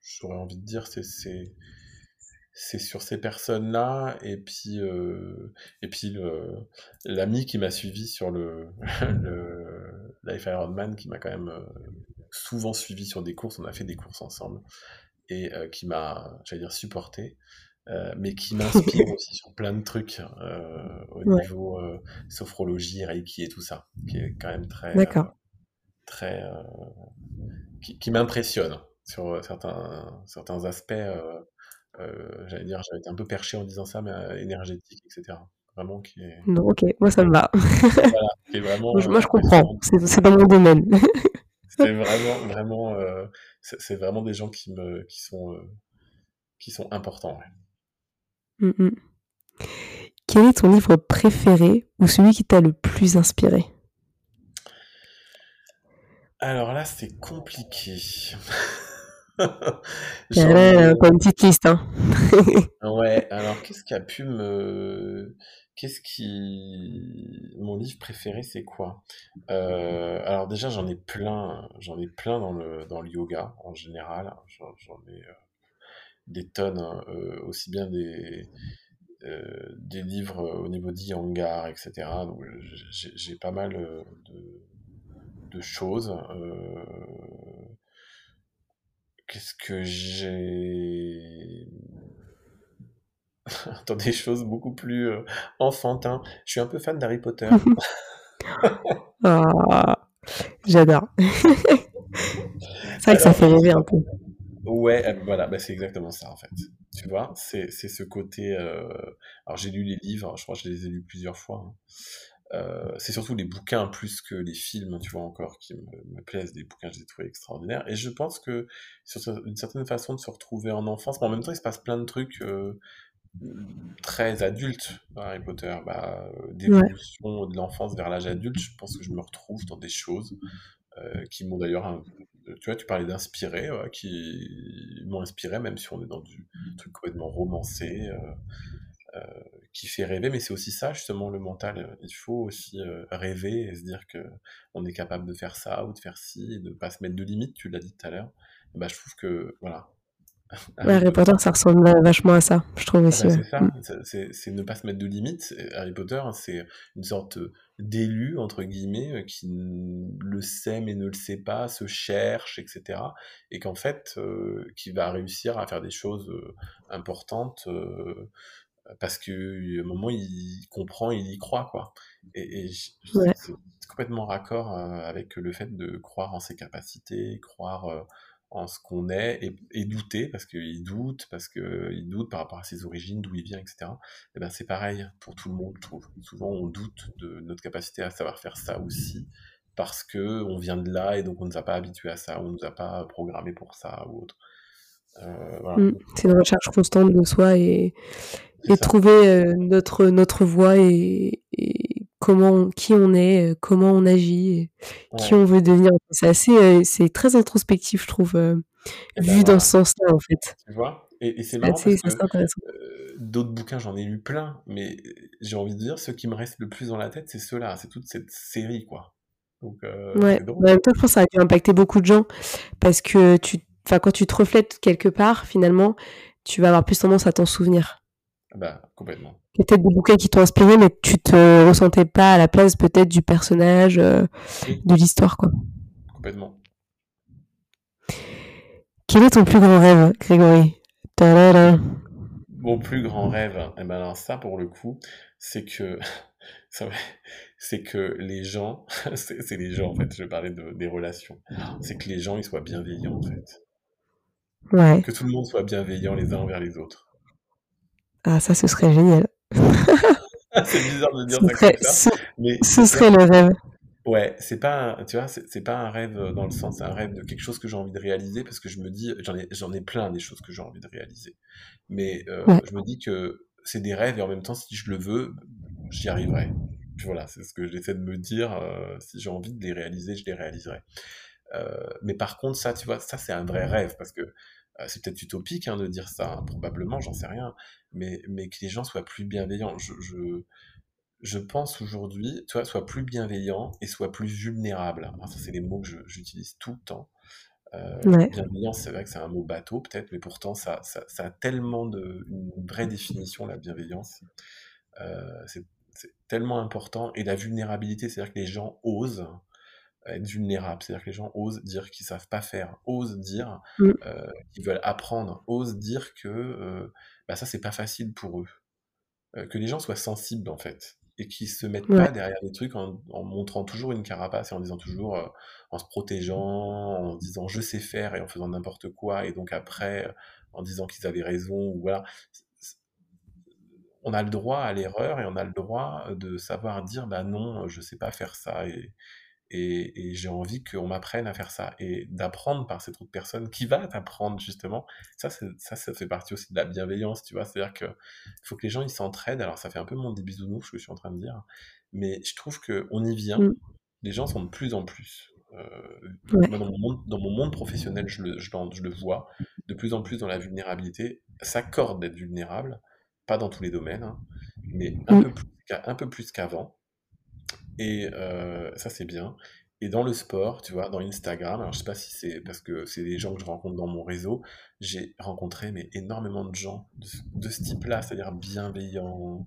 j'aurais envie de dire, c'est c'est sur ces personnes-là et puis euh, et puis l'ami qui m'a suivi sur le, le Life Ironman qui m'a quand même euh, souvent suivi sur des courses, on a fait des courses ensemble, et qui m'a, j'allais dire, supporté. mais qui m'inspire aussi sur plein de trucs au niveau sophrologie, Reiki et tout ça, qui est quand même très, très, qui, qui m'impressionne sur certains, certains aspects. J'allais dire, j'avais été un peu perché en disant ça, mais énergétique, etc. Vraiment qui est. Non, ok, moi ça me va. moi, je comprends, c'est dans mon domaine. c'est vraiment, vraiment, c'est vraiment des gens qui me, qui sont, qui sont importants. Mmh Quel est ton livre préféré ou celui qui t'a le plus inspiré? Alors là, c'est compliqué. Pas une petite liste, hein. ouais, alors qu'est-ce qui a pu me. Qu'est-ce qui. Mon livre préféré, c'est quoi? Euh, Alors, déjà, j'en ai plein. J'en ai plein dans le, dans le yoga, en général. J'en ai. Euh, des tonnes, hein, euh, aussi bien des, euh, des livres au niveau d'Iyangar, etc. Donc j'ai pas mal euh, de, choses. Qu'est-ce que j'ai dans des choses beaucoup plus enfantins. Je suis un peu fan d'Harry Potter. Ah, j'adore. c'est vrai que ça fait rêver un peu. Ouais, euh, voilà, bah, c'est exactement ça en fait. Tu vois, c'est ce côté. Euh, alors j'ai lu les livres, je crois que je les ai lus plusieurs fois. Hein. Euh, c'est surtout les bouquins plus que les films, tu vois, encore, qui me, plaisent. Des bouquins, je les ai trouvés extraordinaires. Et je pense que, sur une certaine façon de se retrouver en enfance, mais en même temps, il se passe plein de trucs très adultes dans Harry Potter. Bah, d'évolution de l'enfance vers l'âge adulte, je pense que je me retrouve dans des choses qui m'ont d'ailleurs tu vois, tu parlais d'inspirer, qui m'ont inspiré, même si on est dans du truc complètement romancé, euh, euh, qui fait rêver, mais c'est aussi ça, justement, le mental. Il faut aussi euh, rêver et se dire que on est capable de faire ça ou de faire ci, et de ne pas se mettre de limites, tu l'as dit tout à l'heure. Bah, je trouve que, voilà, Harry Potter, ça ressemble vachement à ça, je trouve ah aussi. Bah, c'est ça, c'est ne pas se mettre de limites. Harry Potter, c'est une sorte d'élu, entre guillemets, euh, qui le sait mais ne le sait pas, se cherche, etc. Et qu'en fait, euh, qui va réussir à faire des choses euh, importantes parce qu'à un moment, il comprend, il y croit, quoi. Et, c'est complètement raccord avec le fait de croire en ses capacités, croire en ce qu'on est et, douter parce qu'il doute, parce qu'il doute par rapport à ses origines, d'où il vient, etc. Et eh ben c'est pareil pour tout le monde, je trouve. Souvent on doute de notre capacité à savoir faire ça aussi parce que on vient de là et donc on ne nous a pas habitué à ça, on ne nous a pas programmé pour ça ou autre. Euh, mmh. c'est une recherche constante de soi et, et trouver euh, notre, notre voie et, comment qui on est, euh, comment on agit, qui on veut devenir. C'est assez, c'est très introspectif, je trouve, eh vu ben dans ce sens-là, en fait. Tu vois? Et, c'est marrant parce que d'autres bouquins, j'en ai lu plein, mais j'ai envie de dire, ce qui me reste le plus dans la tête, c'est ceux-là, c'est toute cette série, quoi. Donc, ouais. En même temps, je pense que ça a dû impacter beaucoup de gens parce que tu, enfin, quand tu te reflètes quelque part, finalement, tu vas avoir plus tendance à t'en souvenir. Bah, complètement peut-être des bouquins qui t'ont inspiré, mais tu te ressentais pas à la place peut-être du personnage, euh, de l'histoire, quoi. Complètement. Quel est ton plus grand rêve, Grégory? Mon plus grand rêve, et eh ben alors ça pour le coup, c'est que c'est que les gens, c'est les gens en fait, je parlais de, des relations, c'est que les gens ils soient bienveillants en fait. Ouais. Que tout le monde soit bienveillant les uns envers les autres. Ah ça ce serait génial. c'est bizarre de dire ça comme ça. Mais ce serait le rêve. Ouais, c'est pas, tu vois, c'est pas un rêve dans le sens, c'est un rêve de quelque chose que j'ai envie de réaliser parce que je me dis, j'en ai, j'en ai plein des choses que j'ai envie de réaliser. Mais euh, je me dis que c'est des rêves et en même temps, si je le veux, j'y arriverai. voilà, c'est ce que j'essaie de me dire. Euh, si j'ai envie de les réaliser, je les réaliserai. Euh, mais par contre, ça, tu vois, ça c'est un vrai rêve parce que c'est peut-être utopique hein, de dire ça, hein, probablement, j'en sais rien mais, mais que les gens soient plus bienveillants. Je, je, je pense aujourd'hui, tu vois, soient plus bienveillants et soient plus vulnérables. ça, c'est les mots que j'utilise tout le temps. Euh, Bienveillance, c'est vrai que c'est un mot bateau peut-être, mais pourtant ça, ça, ça, a tellement de une vraie définition la bienveillance. Euh, c'est tellement important et la vulnérabilité, c'est-à-dire que les gens osent être vulnérables. C'est-à-dire que les gens osent dire qu'ils savent pas faire, osent dire Mm. euh, qu'ils veulent apprendre, osent dire que euh, bah, ça, c'est pas facile pour eux. Euh, que les gens soient sensibles, en fait. Et qu'ils se mettent Ouais. pas derrière des trucs en, en montrant toujours une carapace et en disant toujours, euh, en se protégeant, en disant je sais faire et en faisant n'importe quoi. Et donc après, en disant qu'ils avaient raison, ou voilà. On a le droit à l'erreur et on a le droit de savoir dire bah non, je sais pas faire ça et, et, et j'ai envie qu'on m'apprenne à faire ça et d'apprendre par cette autre personne qui va t'apprendre justement. Ça, ça, ça fait partie aussi de la bienveillance, tu vois. C'est-à-dire que faut que les gens ils s'entraident. Alors ça fait un peu monde des bisounours ce que je suis en train de dire, mais je trouve que on y vient. Mm. Les gens sont de plus en plus. euh, Ouais. dans mon monde, dans mon monde professionnel, je le, je, le vois de plus en plus dans la vulnérabilité. S'accorde d'être vulnérable, pas dans tous les domaines, hein, mais un Mm. qu'à- un peu plus qu'avant. Et euh, ça, c'est bien. Et dans le sport, tu vois, dans Instagram, alors je sais pas si c'est parce que c'est des gens que je rencontre dans mon réseau, j'ai rencontré mais énormément de gens de, ce- de ce type-là, c'est-à-dire bienveillants,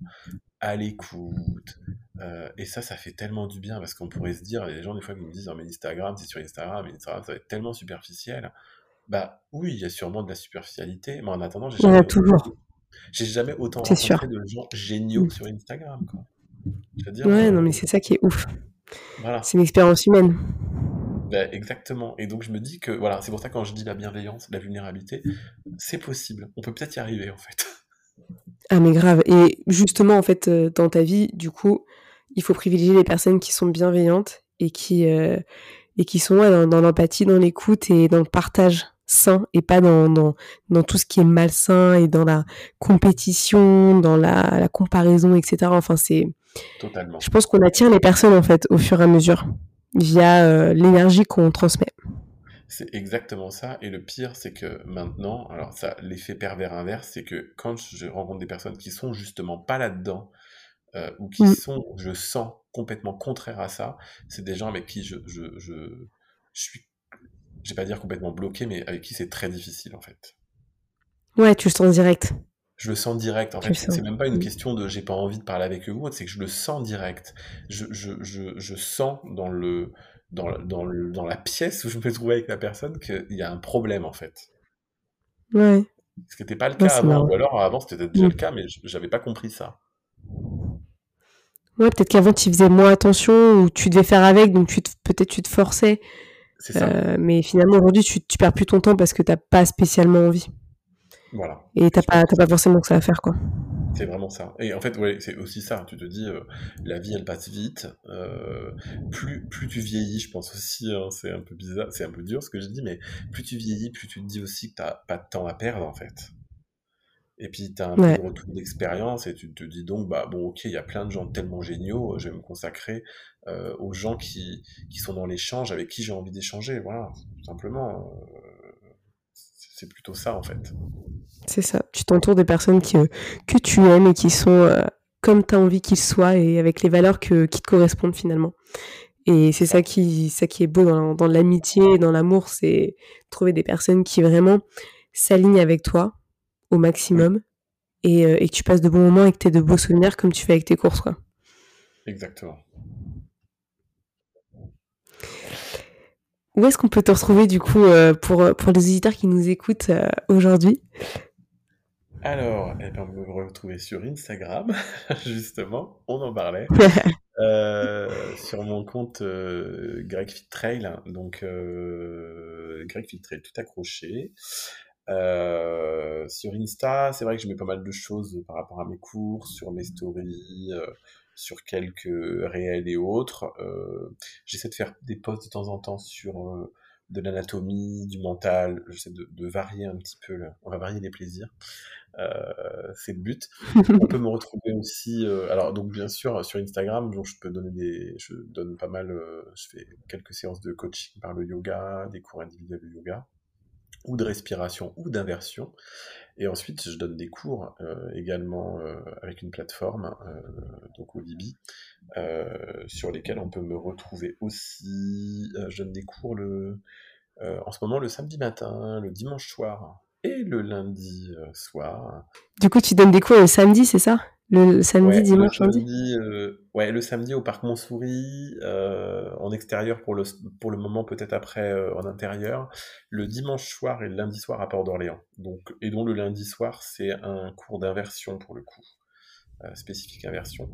à l'écoute. euh, et ça, ça fait tellement du bien parce qu'on pourrait se dire, il y a des gens des fois qui me disent, non mais Instagram, c'est sur Instagram, mais Instagram, ça va être tellement superficiel. Bah oui, il y a sûrement de la superficialité, mais en attendant, j'ai jamais, toujours, j'ai jamais autant sûr. rencontré de gens géniaux Mm. sur Instagram, quoi. Dire, Ouais, euh, non, mais c'est ça qui est ouf. voilà. C'est une expérience humaine. Ben, exactement. Et donc je me dis que voilà, c'est pour ça que quand je dis la bienveillance, la vulnérabilité, c'est possible. On peut peut-être y arriver en fait. Ah, mais grave. Et justement, en fait, euh, dans ta vie, du coup, il faut privilégier les personnes qui sont bienveillantes et qui, euh, et qui sont ouais, dans, dans l'empathie, dans l'écoute et dans le partage sain et pas dans, dans, dans tout ce qui est malsain et dans la compétition, dans la, la comparaison, etc. Enfin, c'est, Totalement. je pense qu'on attire les personnes, en fait, au fur et à mesure via euh, l'énergie qu'on transmet. C'est exactement ça. Et le pire, c'est que maintenant, alors ça, l'effet pervers inverse, c'est que quand je rencontre des personnes qui sont justement pas là-dedans, euh, ou qui Mm. sont, je sens, complètement contraires à ça, c'est des gens avec qui je, je, je, je suis, je vais pas dire complètement bloqué, mais avec qui c'est très difficile en fait. Ouais, tu le sens direct. Je le sens direct. En fait, c'est même pas une Mm. question de j'ai pas envie de parler avec eux ou autre, c'est que je le sens direct. Je, je, je, je sens dans le, dans, dans, le- dans la pièce où je me trouvais avec la personne qu'il y a un problème en fait. Ouais. Ce qui n'était pas le cas avant. Ou alors avant c'était déjà Mm. le cas, mais je- j'avais pas compris ça. Ouais, peut-être qu'avant tu faisais moins attention ou tu devais faire avec, donc peut-être tu te forçais. Ça. Euh, mais finalement aujourd'hui tu, tu perds plus ton temps parce que t'as pas spécialement envie Voilà. et t'as pas pas forcément que ça à faire quoi. C'est vraiment ça. Et en fait, ouais, c'est aussi ça. Tu te dis, euh, la vie, elle passe vite. euh, plus, plus tu vieillis, je pense aussi, hein, c'est un peu bizarre, c'est un peu dur ce que je dis, mais plus tu vieillis, plus tu te dis aussi que t'as pas de temps à perdre, en fait. Et puis, tu as un peu Ouais. de retour d'expérience et tu te dis donc, bah bon, ok, il y a plein de gens tellement géniaux, je vais me consacrer euh, aux gens qui, qui sont dans l'échange, avec qui j'ai envie d'échanger. Voilà, tout simplement. euh, c'est plutôt ça, en fait. C'est ça. Tu t'entoures des personnes qui, euh, que tu aimes et qui sont euh, comme tu as envie qu'ils soient et avec les valeurs que, qui te correspondent finalement. Et c'est ça qui, ça qui est beau dans, dans l'amitié et dans l'amour, c'est trouver des personnes qui vraiment s'alignent avec toi au maximum et, euh, et que tu passes de bons moments et que tu aies de beaux souvenirs comme tu fais avec tes courses. Quoi. Exactement. Où est-ce qu'on peut te retrouver du coup euh, pour, pour les auditeurs qui nous écoutent euh, aujourd'hui? Alors, eh ben, vous me retrouver sur Instagram, justement, on en parlait. Euh, sur mon compte euh, Greg Fit Trail, donc euh, Greg Fit Trail tout accroché. Euh, sur Insta, c'est vrai que je mets pas mal de choses par rapport à mes cours, sur mes stories, euh, sur quelques réels et autres. Euh, J'essaie de faire des posts de temps en temps sur euh, de l'anatomie, du mental. J'essaie de, varier un petit peu. On va varier les plaisirs. Euh, c'est le but. On peut me retrouver aussi. alors donc bien sûr sur Instagram, donc je peux donner des, je donne pas mal. je fais quelques séances de coaching par le yoga, des cours individuels de yoga ou de respiration ou d'inversion. Et ensuite, je donne des cours euh, également euh, avec une plateforme, euh, donc euh, sur lesquels on peut me retrouver aussi. Je donne des cours le, en ce moment le samedi matin, le dimanche soir et le lundi soir. Du coup, tu donnes des cours le samedi, c'est ça? Le samedi, dimanche, le samedi, euh, ouais, le samedi au parc Montsouris, euh, en extérieur pour le, pour le moment, peut-être après euh, en intérieur. Le dimanche soir et le lundi soir à Port d'Orléans. Donc, et dont le lundi soir, c'est un cours d'inversion pour le coup, spécifique inversion.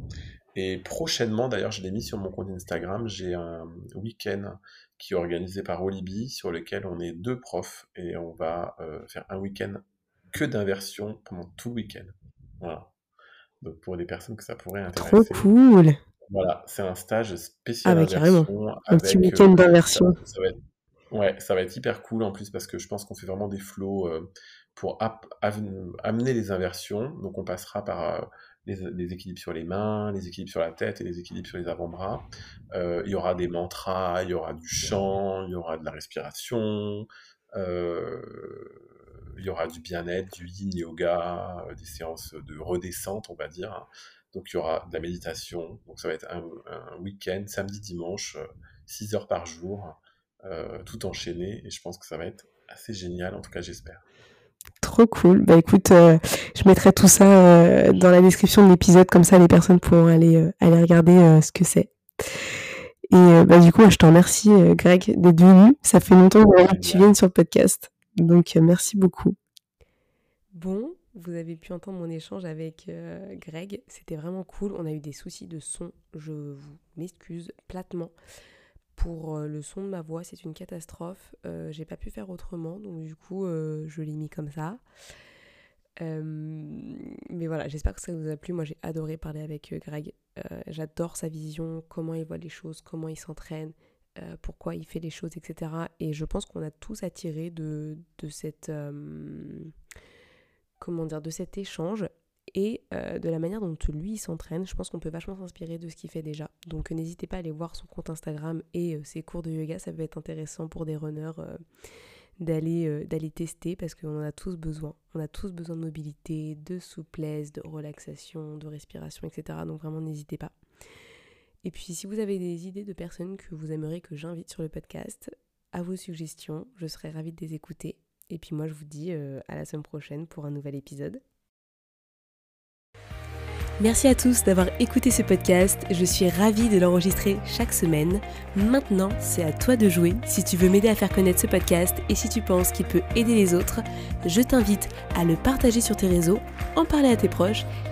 Et prochainement, d'ailleurs, je l'ai mis sur mon compte Instagram, j'ai un week-end qui est organisé par Olibi, sur lequel on est deux profs et on va faire un week-end que d'inversion pendant tout le week-end. Voilà. Donc pour des personnes que ça pourrait intéresser. Trop cool. Voilà, c'est un stage spécial ah, carrément. Un petit week-end euh, d'inversion. Ouais, ça va être hyper cool en plus parce que je pense qu'on fait vraiment des flots euh, pour amener les inversions. Donc on passera par euh, les, équilibres sur les mains, les équilibres sur la tête et les équilibres sur les avant-bras. il y aura des mantras, il y aura du chant, il y aura de la respiration. Il y aura du bien-être, du yin yoga, euh, des séances de redescente, on va dire. Donc il y aura de la méditation. Donc ça va être un, week-end, samedi, dimanche, 6 euh, heures par jour, euh, tout enchaîné. Et je pense que ça va être assez génial, en tout cas j'espère. Trop cool. Bah écoute, je mettrai tout ça dans la description de l'épisode, comme ça les personnes pourront aller, aller regarder ce que c'est. Et bah, du coup, je te remercie, Greg, d'être venu. Ça fait longtemps que tu viennes sur le podcast. Donc euh, merci beaucoup. Bon, vous avez pu entendre mon échange avec euh, Greg. C'était vraiment cool. On a eu des soucis de son. Je vous m'excuse platement pour euh, le son de ma voix. C'est une catastrophe. J'ai pas pu faire autrement. Donc du coup, je l'ai mis comme ça. mais voilà, j'espère que ça vous a plu. Moi, j'ai adoré parler avec Greg. J'adore sa vision, comment il voit les choses, comment il s'entraîne, euh, pourquoi il fait les choses, etc. Et je pense qu'on a tous attiré de, de cette... Euh, comment dire, de cet échange et euh, de la manière dont lui s'entraîne, je pense qu'on peut vachement s'inspirer de ce qu'il fait déjà. Donc n'hésitez pas à aller voir son compte Instagram et ses cours de yoga, ça peut être intéressant pour des runners d'aller d'aller tester parce qu'on a tous besoin. On a tous besoin de mobilité, de souplesse, de relaxation, de respiration, etc. Donc vraiment n'hésitez pas. Et puis si vous avez des idées de personnes que vous aimeriez que j'invite sur le podcast, à vos suggestions, je serais ravie de les écouter. Et puis moi je vous dis euh, à la semaine prochaine pour un nouvel épisode. Merci à tous d'avoir écouté ce podcast. Je suis ravie de l'enregistrer chaque semaine. Maintenant, c'est à toi de jouer. Si tu veux m'aider à faire connaître ce podcast et si tu penses qu'il peut aider les autres, je t'invite à le partager sur tes réseaux, en parler à tes proches